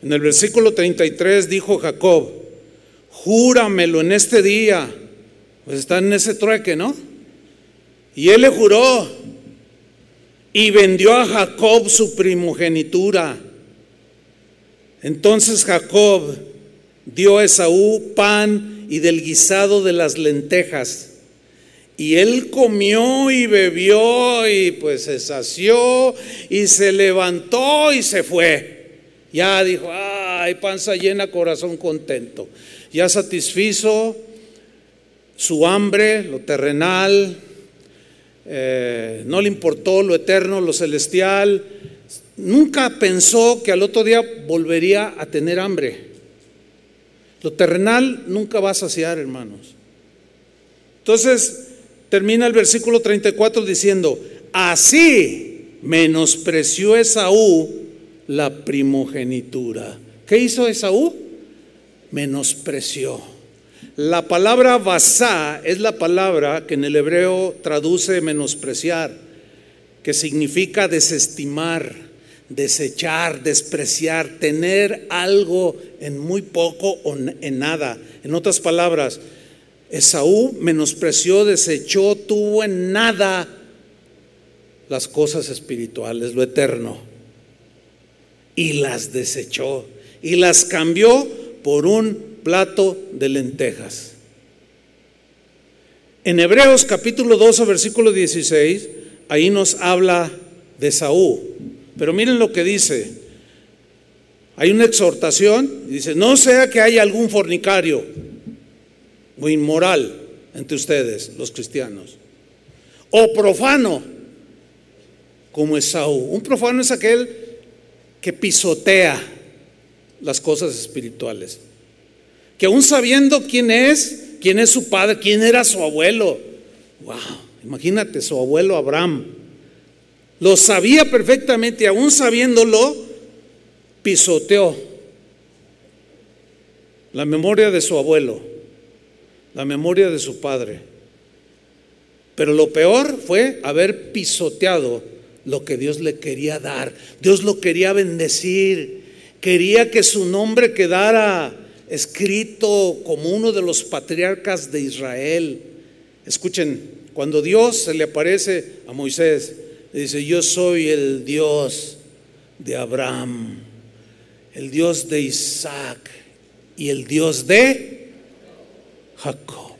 En el versículo 33 dijo Jacob, júramelo en este día pues está en ese trueque, ¿no? Y él le juró y vendió a Jacob su primogenitura. Entonces Jacob dio a Esaú pan y del guisado de las lentejas. Y él comió y bebió y pues se sació y se levantó y se fue. Ya dijo, ay, panza llena, corazón contento. Ya satisfizo su hambre, lo terrenal, eh, no le importó lo eterno, lo celestial. Nunca pensó que al otro día volvería a tener hambre. Lo terrenal nunca va a saciar, hermanos. Entonces, termina el versículo 34 diciendo, así menospreció Esaú la primogenitura. ¿Qué hizo Esaú? Menospreció. La palabra basá es la palabra que en el hebreo traduce menospreciar, que significa desestimar, desechar, despreciar, tener algo en muy poco o en nada. En otras palabras, Esaú menospreció, desechó, tuvo en nada las cosas espirituales, lo eterno, y las desechó y las cambió por un plato de lentejas. En Hebreos capítulo 12, versículo 16, ahí nos habla de Saúl. Pero miren lo que dice. Hay una exhortación, dice, no sea que haya algún fornicario o inmoral entre ustedes, los cristianos, o profano, como Esaú. Un profano es aquel que pisotea las cosas espirituales. Que aún sabiendo quién es, quién es su padre, quién era su abuelo. Wow, imagínate, su abuelo Abraham. Lo sabía perfectamente y aún sabiéndolo, pisoteó la memoria de su abuelo, la memoria de su padre. Pero lo peor fue haber pisoteado lo que Dios le quería dar. Dios lo quería bendecir. Quería que su nombre quedara escrito como uno de los patriarcas de Israel. Escuchen, cuando Dios se le aparece a Moisés, le dice, yo soy el Dios de Abraham, el Dios de Isaac y el Dios de Jacob.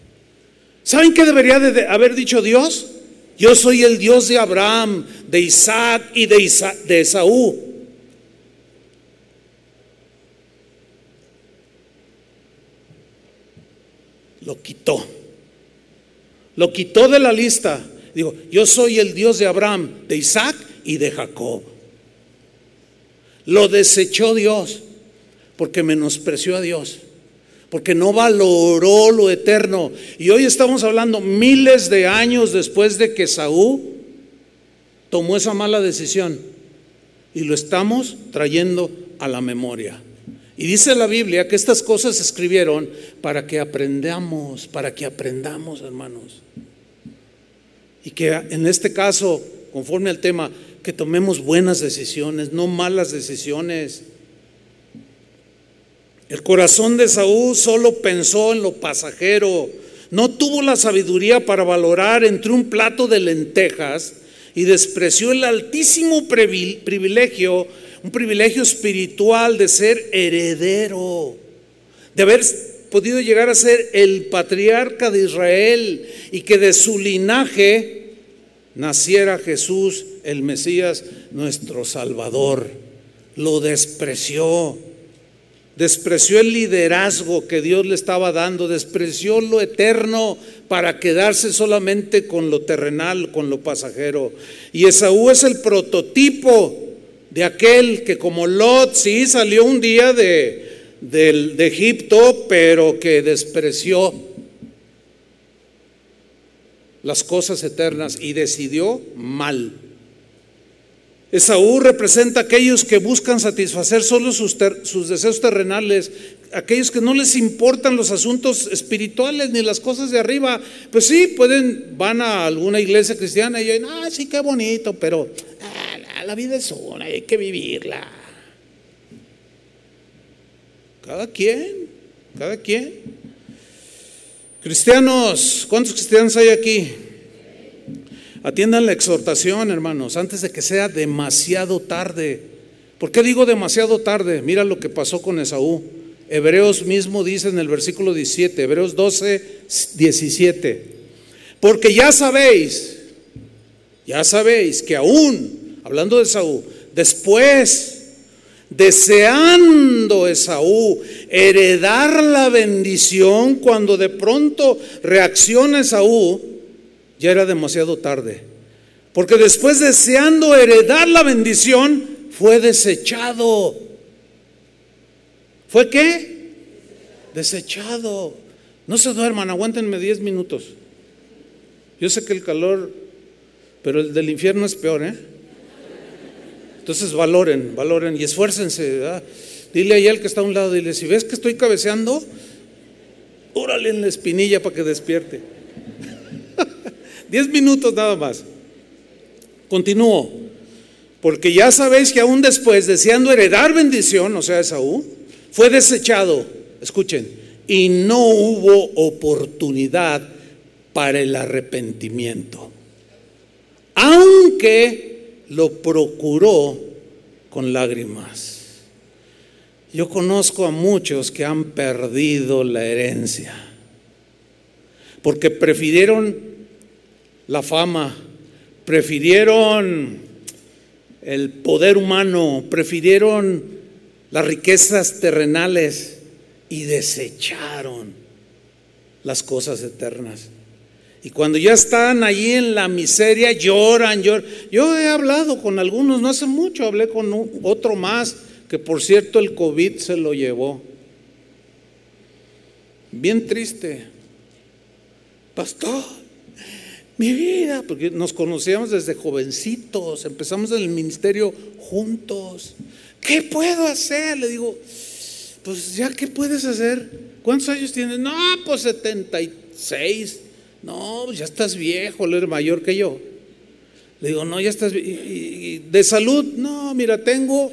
¿Saben qué debería de haber dicho Dios? Yo soy el Dios de Abraham, de Isaac y de, de Esaú. Lo quitó. Lo quitó de la lista. Digo, yo soy el Dios de Abraham, de Isaac y de Jacob. Lo desechó Dios porque menospreció a Dios, porque no valoró lo eterno. Y hoy estamos hablando miles de años después de que Saúl tomó esa mala decisión y lo estamos trayendo a la memoria. Y dice la Biblia que estas cosas se escribieron para que aprendamos, para que aprendamos, hermanos. Y que en este caso, conforme al tema, que tomemos buenas decisiones, no malas decisiones. El corazón de Saúl solo pensó en lo pasajero, no tuvo la sabiduría para valorar entre un plato de lentejas y despreció el altísimo privilegio un privilegio espiritual de ser heredero, de haber podido llegar a ser el patriarca de Israel y que de su linaje naciera Jesús, el Mesías, nuestro Salvador. Lo despreció, despreció el liderazgo que Dios le estaba dando, despreció lo eterno para quedarse solamente con lo terrenal, con lo pasajero. Y Esaú es el prototipo de aquel que como Lot sí salió un día de, de Egipto, pero que despreció las cosas eternas y decidió mal. Esaú representa a aquellos que buscan satisfacer solo sus, deseos terrenales, aquellos que no les importan los asuntos espirituales ni las cosas de arriba. Pues sí, pueden, van a alguna iglesia cristiana y dicen, ah, sí, qué bonito, pero la vida es una, hay que vivirla. Cada quien, cada quien. Cristianos, ¿cuántos cristianos hay aquí? Atiendan la exhortación, hermanos, antes de que sea demasiado tarde. ¿Por qué digo demasiado tarde? Mira lo que pasó con Esaú. Hebreos mismo dice en el versículo 17, Hebreos 12, 17, porque ya sabéis, ya sabéis que aún, hablando de Saúl, después, deseando Esaú heredar la bendición, cuando de pronto reacciona Esaú, ya era demasiado tarde. Porque después deseando heredar la bendición, fue desechado. ¿Fue qué? Desechado. No se duerman, aguántenme 10 minutos. Yo sé que el calor, pero el del infierno es peor, ¿eh? Entonces valoren, valoren y esfuércense. Dile a el que está a un lado, dile, si ves que estoy cabeceando, órale en la espinilla para que despierte. Diez minutos nada más. Continúo. Porque ya sabéis que aún después, deseando heredar bendición, o sea, Esaú, fue desechado, escuchen, y no hubo oportunidad para el arrepentimiento. Aunque lo procuró con lágrimas. Yo conozco a muchos que han perdido la herencia porque prefirieron la fama, prefirieron el poder humano, prefirieron las riquezas terrenales y desecharon las cosas eternas. Y cuando ya están allí en la miseria, lloran, lloran. Yo he hablado con algunos, no hace mucho, hablé con otro más, que por cierto el COVID se lo llevó. Bien triste. Pastor, mi vida, porque nos conocíamos desde jovencitos, empezamos en el ministerio juntos. ¿Qué puedo hacer? Le digo, pues ya, ¿qué puedes hacer? ¿Cuántos años tienes? No, pues 76. No, pues ya estás viejo, eres mayor que yo. Le digo, no, ya estás. ¿Y, de salud? No, mira, tengo,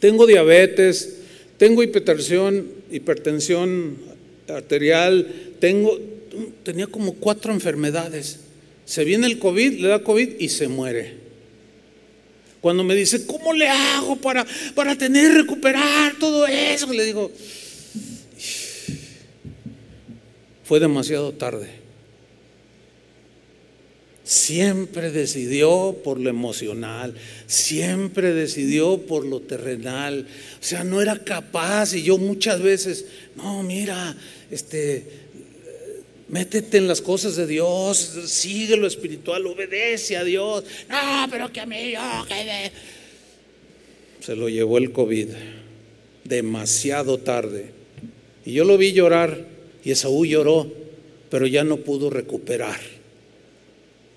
tengo diabetes, tengo hipertensión, hipertensión arterial, tengo, tenía como cuatro enfermedades. Se viene el COVID, le da COVID y se muere. Cuando me dice, ¿cómo le hago para, para tener, recuperar todo eso? Le digo, fue demasiado tarde. Siempre decidió por lo emocional, siempre decidió por lo terrenal. O sea, no era capaz y yo muchas veces, no, mira, este, métete en las cosas de Dios, sigue lo espiritual, obedece a Dios. No, pero que a mí yo quedé. Se lo llevó el COVID demasiado tarde. Y yo lo vi llorar y Esaú lloró, pero ya no pudo recuperar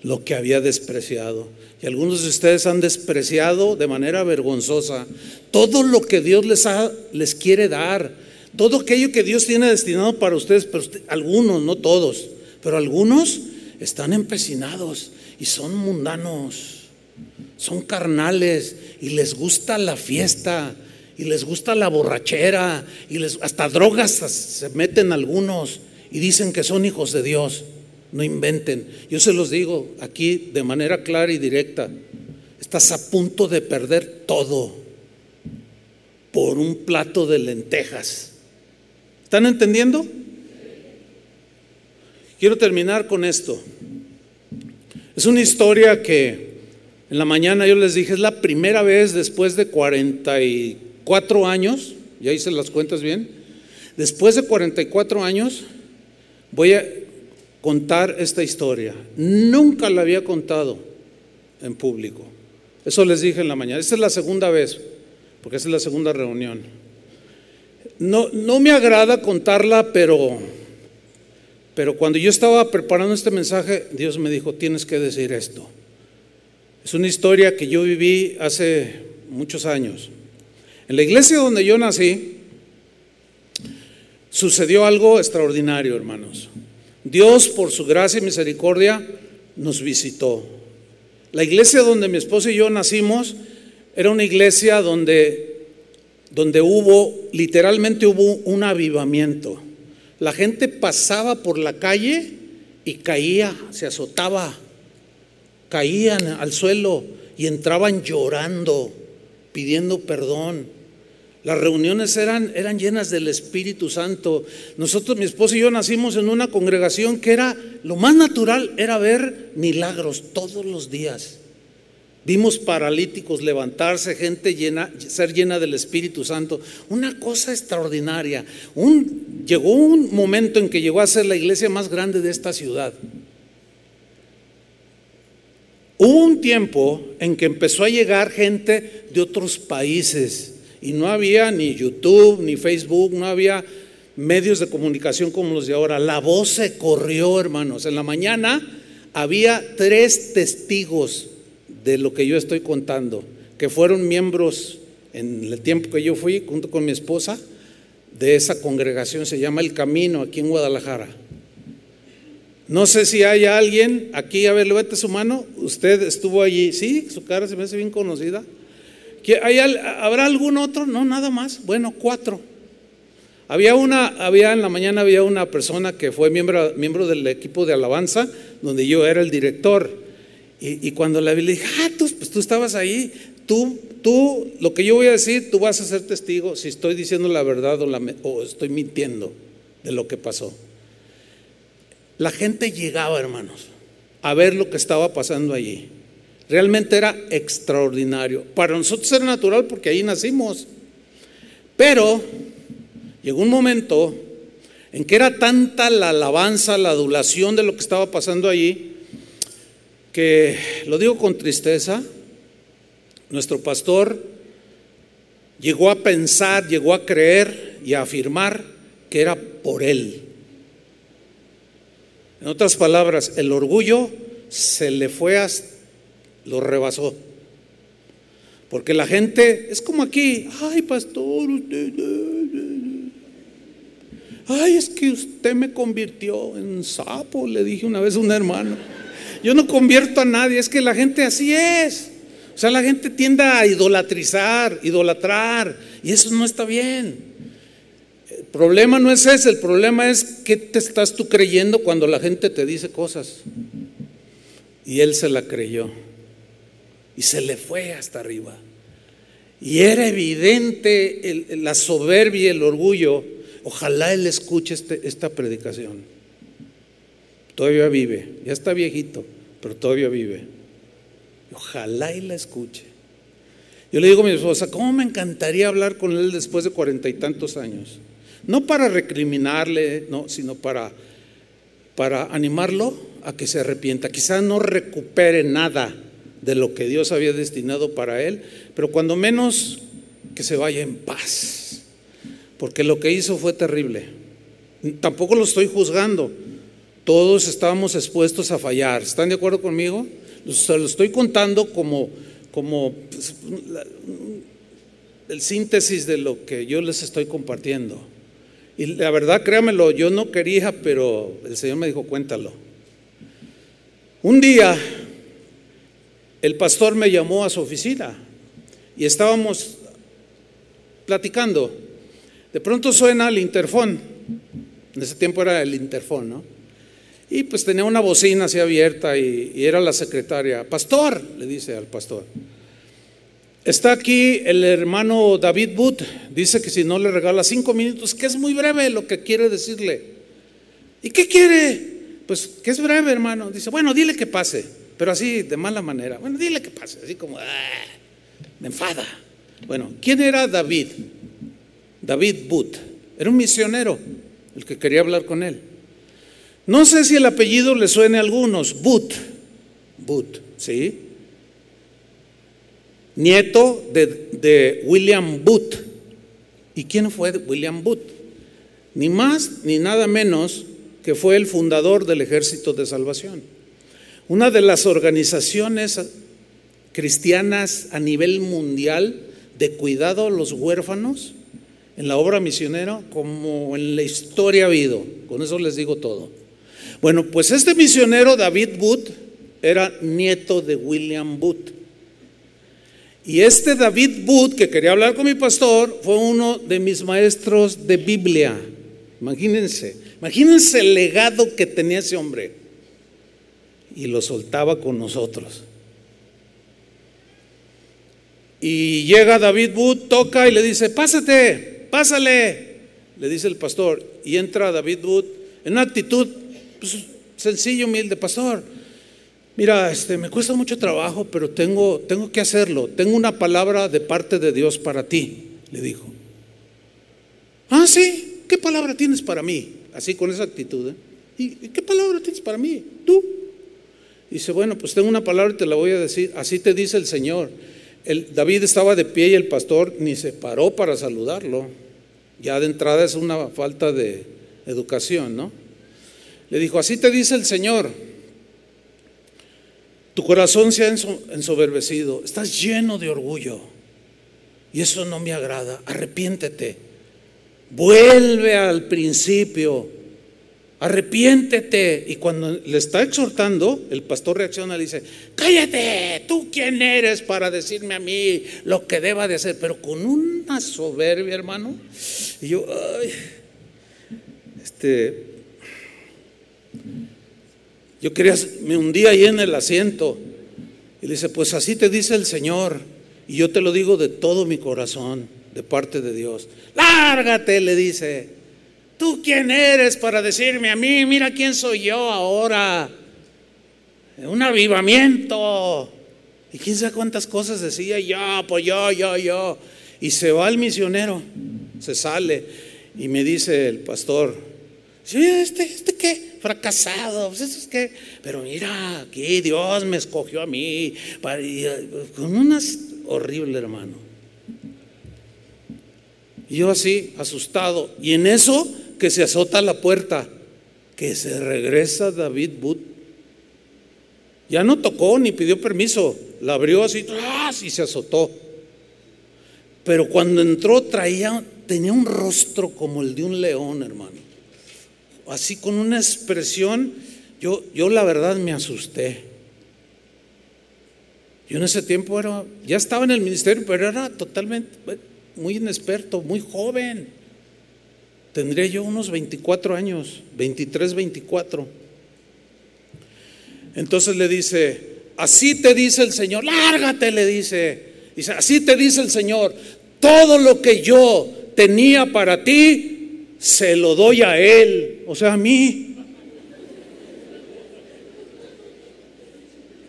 lo que había despreciado. Y algunos de ustedes han despreciado de manera vergonzosa todo lo que Dios les, ha, les quiere dar todo aquello que Dios tiene destinado para ustedes, pero algunos, no todos, pero algunos están empecinados y son mundanos, son carnales y les gusta la fiesta y les gusta la borrachera y les, hasta drogas se meten algunos y dicen que son hijos de Dios. No inventen. Yo se los digo aquí de manera clara y directa. Estás a punto de perder todo por un plato de lentejas. ¿Están entendiendo? Quiero terminar con esto. Es una historia que en la mañana yo les dije, es la primera vez después de 44 años, ya hice las cuentas bien, después de 44 años voy a contar esta historia. Nunca la había contado en público. Eso les dije en la mañana. Esta es la segunda vez, porque esta es la segunda reunión. No, no me agrada contarla, pero, pero cuando yo estaba preparando este mensaje, Dios me dijo, tienes que decir esto. Es una historia que yo viví hace muchos años. En la iglesia donde yo nací, sucedió algo extraordinario, hermanos. Dios, por su gracia y misericordia, nos visitó. La iglesia donde mi esposo y yo nacimos era una iglesia donde donde hubo, literalmente hubo un avivamiento. La gente pasaba por la calle y caía, se azotaba, caían al suelo y entraban llorando, pidiendo perdón. Las reuniones eran, eran llenas del Espíritu Santo. Nosotros, mi esposo y yo, nacimos en una congregación que era, lo más natural era ver milagros todos los días. Vimos paralíticos levantarse, gente llena, ser llena del Espíritu Santo. Una cosa extraordinaria. Un, llegó un momento en que llegó a ser la iglesia más grande de esta ciudad. Hubo un tiempo en que empezó a llegar gente de otros países y no había ni YouTube, ni Facebook, no había medios de comunicación como los de ahora. La voz se corrió, hermanos. En la mañana había tres testigos de lo que yo estoy contando, que fueron miembros en el tiempo que yo fui, junto con mi esposa, de esa congregación, se llama El Camino, aquí en Guadalajara. No sé si hay alguien aquí, a ver, levante su mano, usted estuvo allí, sí, su cara se me hace bien conocida. ¿Habrá algún otro? No, nada más. Bueno, cuatro. Había una, había en la mañana había una persona que fue miembro, miembro del equipo de alabanza, donde yo era el director. Y, cuando la vi, le ah, tú, pues tú estabas ahí, tú, tú, lo que yo voy a decir, tú vas a ser testigo si estoy diciendo la verdad o, o estoy mintiendo de lo que pasó. La gente llegaba, hermanos, a ver lo que estaba pasando allí. Realmente era extraordinario. Para nosotros era natural porque ahí nacimos. Pero llegó un momento en que era tanta la alabanza, la adulación de lo que estaba pasando allí, que lo digo con tristeza, nuestro pastor llegó a pensar, llegó a creer y a afirmar que era por él. En otras palabras, el orgullo se le fue hasta, lo rebasó. Porque la gente es como aquí, ay pastor, usted, ay es que usted me convirtió en sapo, le dije una vez a un hermano. Yo no convierto a nadie, es que la gente así es. O sea, la gente tiende a idolatrizar, idolatrar, y eso no está bien. El problema no es ese, el problema es qué te estás tú creyendo cuando la gente te dice cosas. Y él se la creyó. Y se le fue hasta arriba. Y era evidente la soberbia el orgullo. Ojalá él escuche este, esta predicación. Todavía vive, ya está viejito, pero todavía vive. Ojalá él la escuche. Yo le digo a mi esposa, ¿cómo me encantaría hablar con él después de cuarenta y tantos años? No para recriminarle, no, sino para, para animarlo a que se arrepienta. Quizá no recupere nada de lo que Dios había destinado para él, pero cuando menos que se vaya en paz, porque lo que hizo fue terrible. Tampoco lo estoy juzgando, todos estábamos expuestos a fallar, ¿están de acuerdo conmigo? Se lo estoy contando como, como pues, el síntesis de lo que yo les estoy compartiendo. Y la verdad, créamelo, yo no quería, pero el Señor me dijo, cuéntalo. Un día, el pastor me llamó a su oficina y estábamos platicando. De pronto suena el interfón. En ese tiempo era el interfón, ¿no? Y pues tenía una bocina así abierta y, era la secretaria. Pastor, le dice al pastor. Está aquí el hermano David Booth. Dice que si no le regala cinco minutos, que es muy breve lo que quiere decirle. ¿Y qué quiere? Pues que es breve, hermano. Dice, bueno, dile que pase, pero así de mala manera. Bueno, dile que pase, así como, ah, me enfada. Bueno, ¿quién era David? David Booth. Era un misionero, el que quería hablar con él. No sé si el apellido le suene a algunos. Booth. Booth, ¿sí? nieto de, William Booth. ¿Y quién fue William Booth? Ni más ni nada menos que fue el fundador del Ejército de Salvación. Una de las organizaciones cristianas a nivel mundial de cuidado a los huérfanos en la obra misionera como en la historia ha habido. Con eso les digo todo. Bueno, pues este misionero David Booth era nieto de William Booth. Y este David Booth, que quería hablar con mi pastor, fue uno de mis maestros de Biblia. Imagínense, imagínense el legado que tenía ese hombre. Y lo soltaba con nosotros. Y llega David Wood, toca y le dice, pásate, pásale, le dice el pastor. Y entra David Wood en una actitud pues, sencilla, humilde, pastor. Mira, este, me cuesta mucho trabajo, pero tengo, tengo que hacerlo. Tengo una palabra de parte de Dios para ti, le dijo. Ah, sí, ¿qué palabra tienes para mí? Así con esa actitud. ¿eh? ¿Y qué palabra tienes para mí? Tú. Dice, bueno, pues tengo una palabra y te la voy a decir. Así te dice el Señor. David estaba de pie y el pastor ni se paró para saludarlo. Ya de entrada es una falta de educación, ¿no? Le dijo, así te dice el Señor. Tu corazón se ha ensoberbecido, estás lleno de orgullo y eso no me agrada. Arrepiéntete, vuelve al principio, arrepiéntete. Y cuando le está exhortando, el pastor reacciona y dice, cállate, tú quién eres para decirme a mí lo que deba de hacer, pero con una soberbia, hermano. Y yo, ay, este, yo quería, me hundí ahí en el asiento. Y le dice, pues así te dice el Señor. Y yo te lo digo de todo mi corazón, de parte de Dios. Lárgate, le dice. ¿Tú quién eres para decirme a mí? Mira quién soy yo ahora. Un avivamiento. Y quién sabe cuántas cosas decía yo, pues yo, yo, yo. Y se va el misionero, se sale. Y me dice el pastor, ¿sí, este, este qué? Fracasado, pues eso es que, pero mira, aquí Dios me escogió a mí, para, con unas horrible hermano. Y yo así, asustado, y en eso que se azota la puerta, que se regresa David But. Ya no tocó ni pidió permiso, la abrió así y se azotó. Pero cuando entró traía, tenía un rostro como el de un león, hermano así con una expresión, yo, yo la verdad me asusté. Yo en ese tiempo era, ya estaba en el ministerio, pero era totalmente muy inexperto, muy joven. Tendría yo unos 24 años, 23, 24. Entonces le dice, así te dice el Señor, lárgate, le dice. Dice, así te dice el Señor, todo lo que yo tenía para ti, se lo doy a Él, o sea, a mí.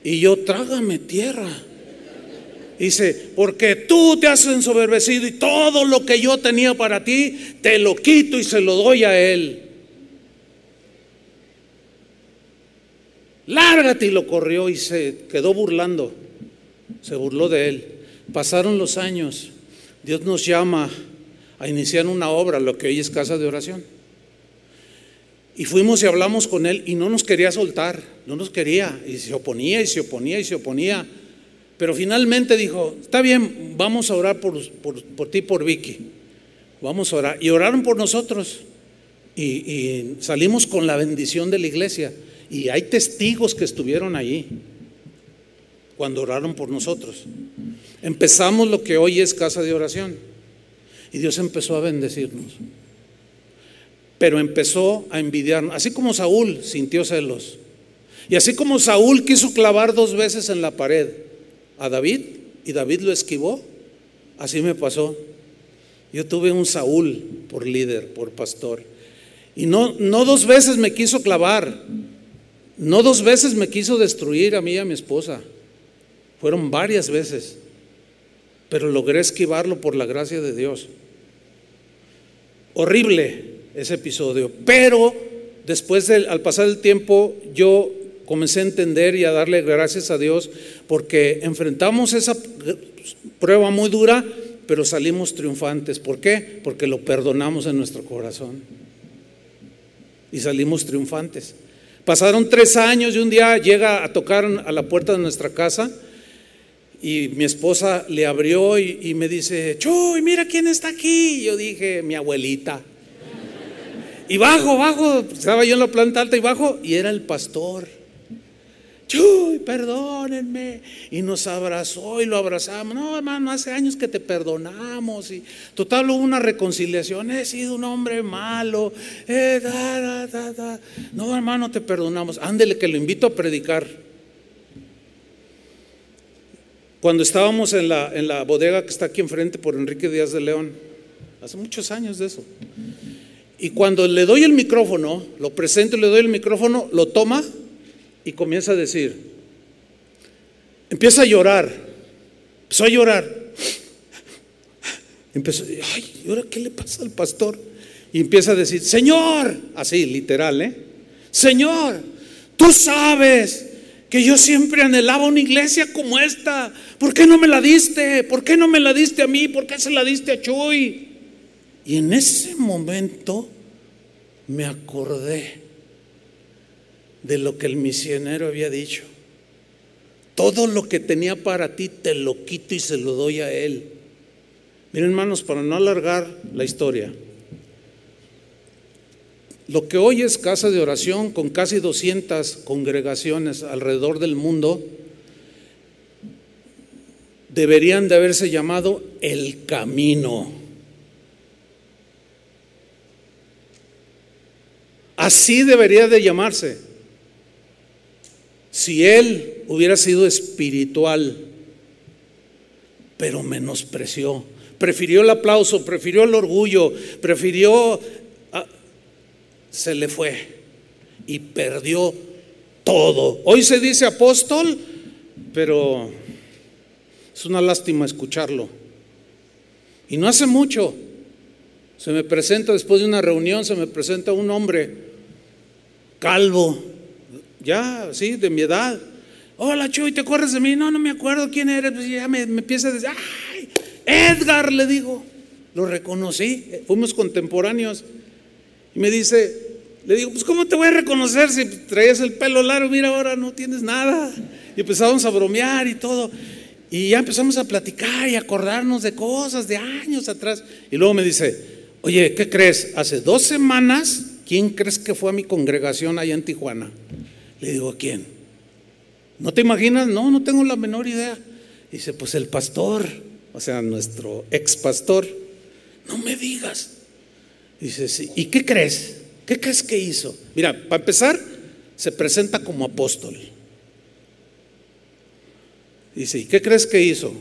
Y yo trágame tierra. Dice, porque tú te has ensoberbecido y todo lo que yo tenía para ti, te lo quito y se lo doy a Él. Lárgate y lo corrió y se quedó burlando. Se burló de Él. Pasaron los años. Dios nos llama a iniciar una obra, lo que hoy es casa de oración. Y fuimos y hablamos con él y no nos quería soltar, no nos quería, y se oponía y se oponía y se oponía. Pero finalmente dijo, está bien, vamos a orar por, por, ti, por Vicky. Vamos a orar. Y oraron por nosotros. Y, y, salimos con la bendición de la iglesia. Y hay testigos que estuvieron allí cuando oraron por nosotros. Empezamos lo que hoy es casa de oración. Y Dios empezó a bendecirnos. Pero empezó a envidiarnos. Así como Saúl sintió celos. Y así como Saúl quiso clavar dos veces en la pared a David y David lo esquivó, así me pasó. Yo tuve un Saúl por líder, por pastor. Y no, no dos veces me quiso clavar. No dos veces me quiso destruir a mí y a mi esposa. Fueron varias veces. Pero logré esquivarlo por la gracia de Dios. Horrible ese episodio, pero después al pasar el tiempo yo comencé a entender y a darle gracias a Dios porque enfrentamos esa prueba muy dura, pero salimos triunfantes. ¿Por qué? Porque lo perdonamos en nuestro corazón y salimos triunfantes. Pasaron tres años y un día llega a tocar a la puerta de nuestra casa y mi esposa le abrió y, me dice, Chuy, mira quién está aquí. yo dije, mi abuelita. Y bajo, bajo, estaba yo en la planta alta y bajo, y era el pastor. Chuy, perdónenme. Y nos abrazó y lo abrazamos. No, hermano, hace años que te perdonamos. Y total hubo una reconciliación. He sido un hombre malo. Eh, no, hermano, te perdonamos. Ándele que lo invito a predicar. Cuando estábamos en la, en la bodega que está aquí enfrente por Enrique Díaz de León, hace muchos años de eso. Y cuando le doy el micrófono, lo presento le doy el micrófono, lo toma y comienza a decir, empieza a llorar, empezó a llorar. Empezó, ay, ¿y ahora qué le pasa al pastor? Y empieza a decir, Señor, así, literal, ¿eh? Señor, tú sabes que yo siempre anhelaba una iglesia como esta. ¿Por qué no me la diste? ¿Por qué no me la diste a mí? ¿Por qué se la diste a Chuy? Y en ese momento me acordé de lo que el misionero había dicho. Todo lo que tenía para ti te lo quito y se lo doy a él. Miren hermanos, para no alargar la historia, lo que hoy es casa de oración con casi 200 congregaciones alrededor del mundo, deberían de haberse llamado el camino. Así debería de llamarse. Si él hubiera sido espiritual, pero menospreció, prefirió el aplauso, prefirió el orgullo, prefirió se le fue y perdió todo. Hoy se dice apóstol, pero es una lástima escucharlo. Y no hace mucho, se me presenta después de una reunión, se me presenta un hombre calvo, ya, sí, de mi edad. Hola Chuy, ¿te acuerdas de mí? No, no me acuerdo quién eres. Pues ya me, me empieza a decir, ¡ay! Edgar, le digo. Lo reconocí, fuimos contemporáneos. Y me dice, le digo, pues ¿cómo te voy a reconocer si traías el pelo largo? Mira, ahora no tienes nada. Y empezamos a bromear y todo. Y ya empezamos a platicar y acordarnos de cosas de años atrás. Y luego me dice, oye, ¿qué crees? Hace dos semanas, ¿quién crees que fue a mi congregación allá en Tijuana? Le digo, ¿quién? ¿No te imaginas? No, no tengo la menor idea. Dice, pues el pastor, o sea, nuestro ex pastor. No me digas. Dice, sí. ¿Y qué crees? ¿Qué crees que hizo? Mira, para empezar, se presenta como apóstol. Dice, ¿y qué crees que hizo?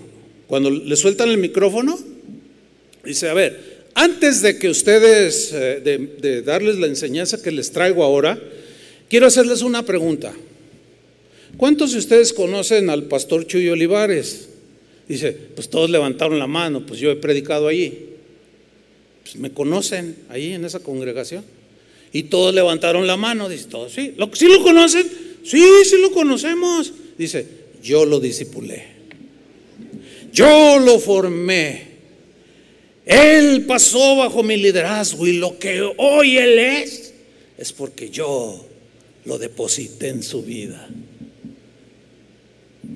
Cuando le sueltan el micrófono, dice, a ver, antes de que ustedes, eh, de, de darles la enseñanza que les traigo ahora, quiero hacerles una pregunta. ¿Cuántos de ustedes conocen al pastor Chuy Olivares? Dice, pues todos levantaron la mano, pues yo he predicado allí. Pues, me conocen ahí en esa congregación. Y todos levantaron la mano, dice, todos, sí, ¿Lo, ¿sí lo conocen? Sí, sí lo conocemos. Dice, yo lo disipulé. Yo lo formé. Él pasó bajo mi liderazgo y lo que hoy él es es porque yo lo deposité en su vida.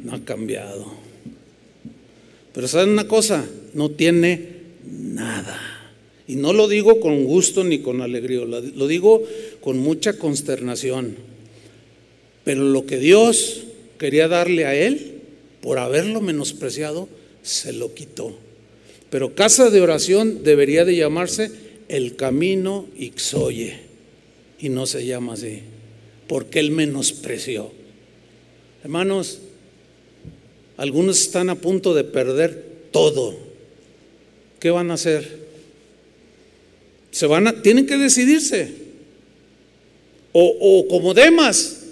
No ha cambiado. Pero ¿saben una cosa? No tiene nada. Y no lo digo con gusto ni con alegría, lo digo con mucha consternación. Pero lo que Dios quería darle a él, por haberlo menospreciado, se lo quitó. Pero casa de oración debería de llamarse el camino Ixoye. Y no se llama así, porque él menospreció. Hermanos, algunos están a punto de perder todo. ¿Qué van a hacer? Se van a, tienen que decidirse. O, o como Demas.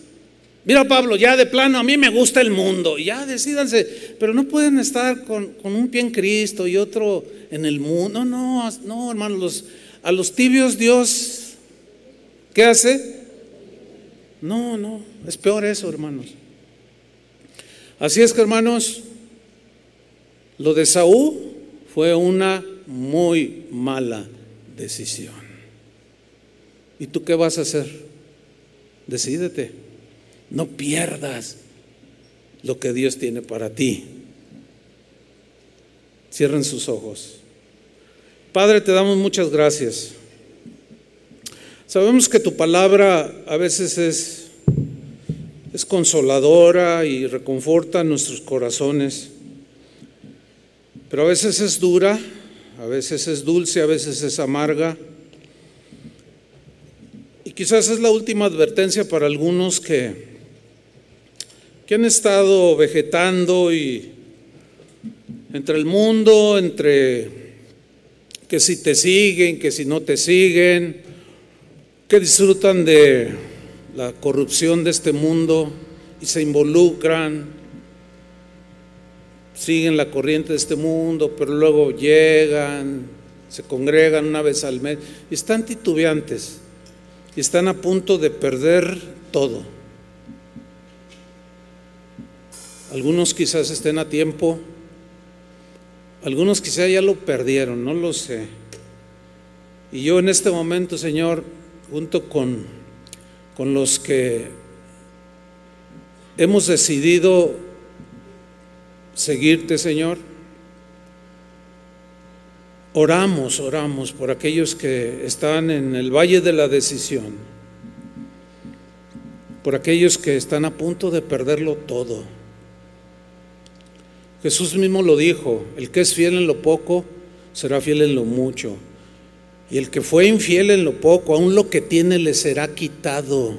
Mira Pablo, ya de plano, a mí me gusta el mundo, ya decídanse, pero no pueden estar con, un pie en Cristo y otro en el mundo. No, no, no, hermanos, a los tibios Dios, ¿qué hace? No, no, es peor eso, hermanos. Así es que, hermanos, lo de Saúl fue una muy mala decisión. ¿Y tú qué vas a hacer? Decídete. No pierdas lo que Dios tiene para ti. Cierren sus ojos. Padre, te damos muchas gracias. Sabemos que tu palabra a veces es, es consoladora y reconforta nuestros corazones, pero a veces es dura a veces es dulce, a veces es amarga. Y quizás es la última advertencia para algunos que, que han estado vegetando y entre el mundo, entre que si te siguen, que si no te siguen, que disfrutan de la corrupción de este mundo y se involucran, siguen la corriente de este mundo, pero luego llegan, se congregan una vez al mes y están titubeantes y están a punto de perder todo. Algunos quizás estén a tiempo, algunos quizás ya lo perdieron, no lo sé. Y yo en este momento, Señor, junto con, con los que hemos decidido seguirte, Señor, oramos, oramos por aquellos que están en el valle de la decisión, por aquellos que están a punto de perderlo todo Jesús mismo lo dijo, el que es fiel en lo poco, será fiel en lo mucho. Y el que fue infiel en lo poco, aún lo que tiene le será quitado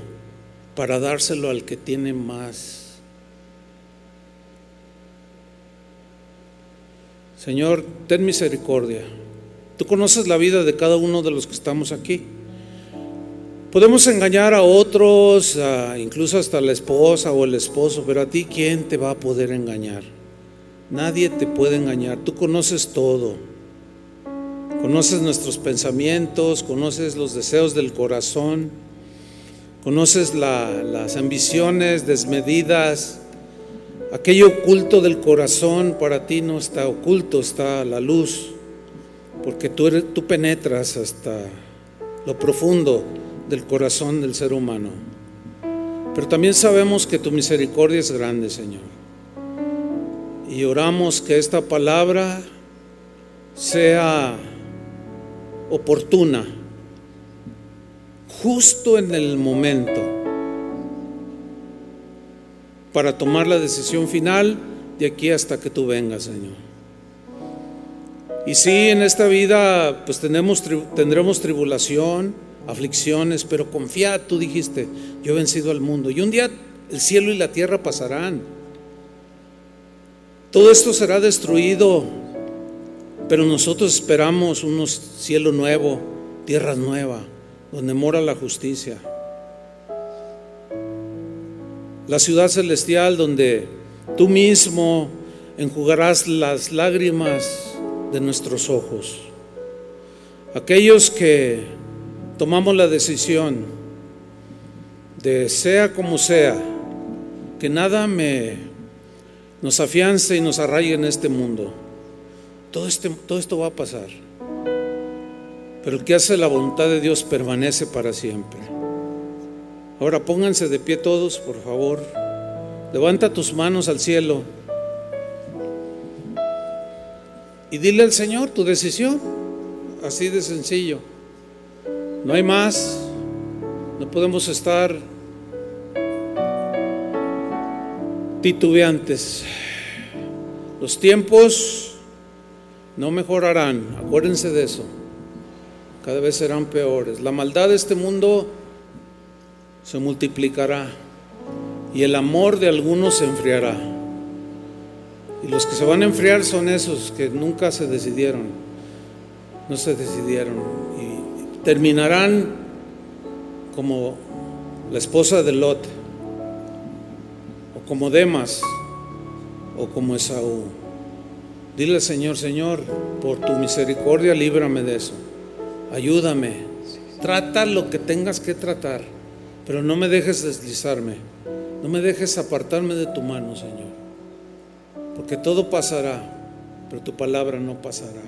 para dárselo al que tiene más. Señor, ten misericordia. Tú conoces la vida de cada uno de los que estamos aquí. Podemos engañar a otros, incluso hasta la esposa o el esposo, pero a ti, ¿quién te va a poder engañar? Nadie te puede engañar. Tú conoces todo. Conoces nuestros pensamientos, conoces los deseos del corazón, conoces las ambiciones desmedidas. Aquello oculto del corazón para ti no está oculto, está la luz, porque tú, eres, tú penetras hasta lo profundo del corazón del ser humano. Pero también sabemos que tu misericordia es grande, Señor. Y oramos que esta palabra sea oportuna, justo en el momento, para tomar la decisión final de aquí hasta que tú vengas, Señor. Y sí, en esta vida pues tenemos, tendremos tribulación, aflicciones, pero confía, tú dijiste, yo he vencido al mundo. Y un día el cielo y la tierra pasarán. Todo esto será destruido, pero nosotros esperamos un cielo nuevo, tierra nueva, donde mora la justicia. La ciudad celestial donde tú mismo enjugarás las lágrimas de nuestros ojos. Aquellos que tomamos la decisión de sea como sea, que nada me nos afiance y nos arraigue en este mundo. Todo, este, todo esto va a pasar. Pero el que hace la voluntad de Dios permanece para siempre. Ahora pónganse de pie todos, por favor. Levanta tus manos al cielo. Y dile al Señor tu decisión. Así de sencillo. No hay más. No podemos estar titubeantes. Los tiempos no mejorarán, acuérdense de eso. Cada vez serán peores. La maldad de este mundo se multiplicará y el amor de algunos se enfriará. Y los que se van a enfriar son esos que nunca se decidieron, no se decidieron y terminarán como la esposa de Lot como Demas o como Esaú. Dile al Señor, Señor, por tu misericordia líbrame de eso. Ayúdame. Trata lo que tengas que tratar, pero no me dejes deslizarme. No me dejes apartarme de tu mano, Señor. Porque todo pasará, pero tu palabra no pasará.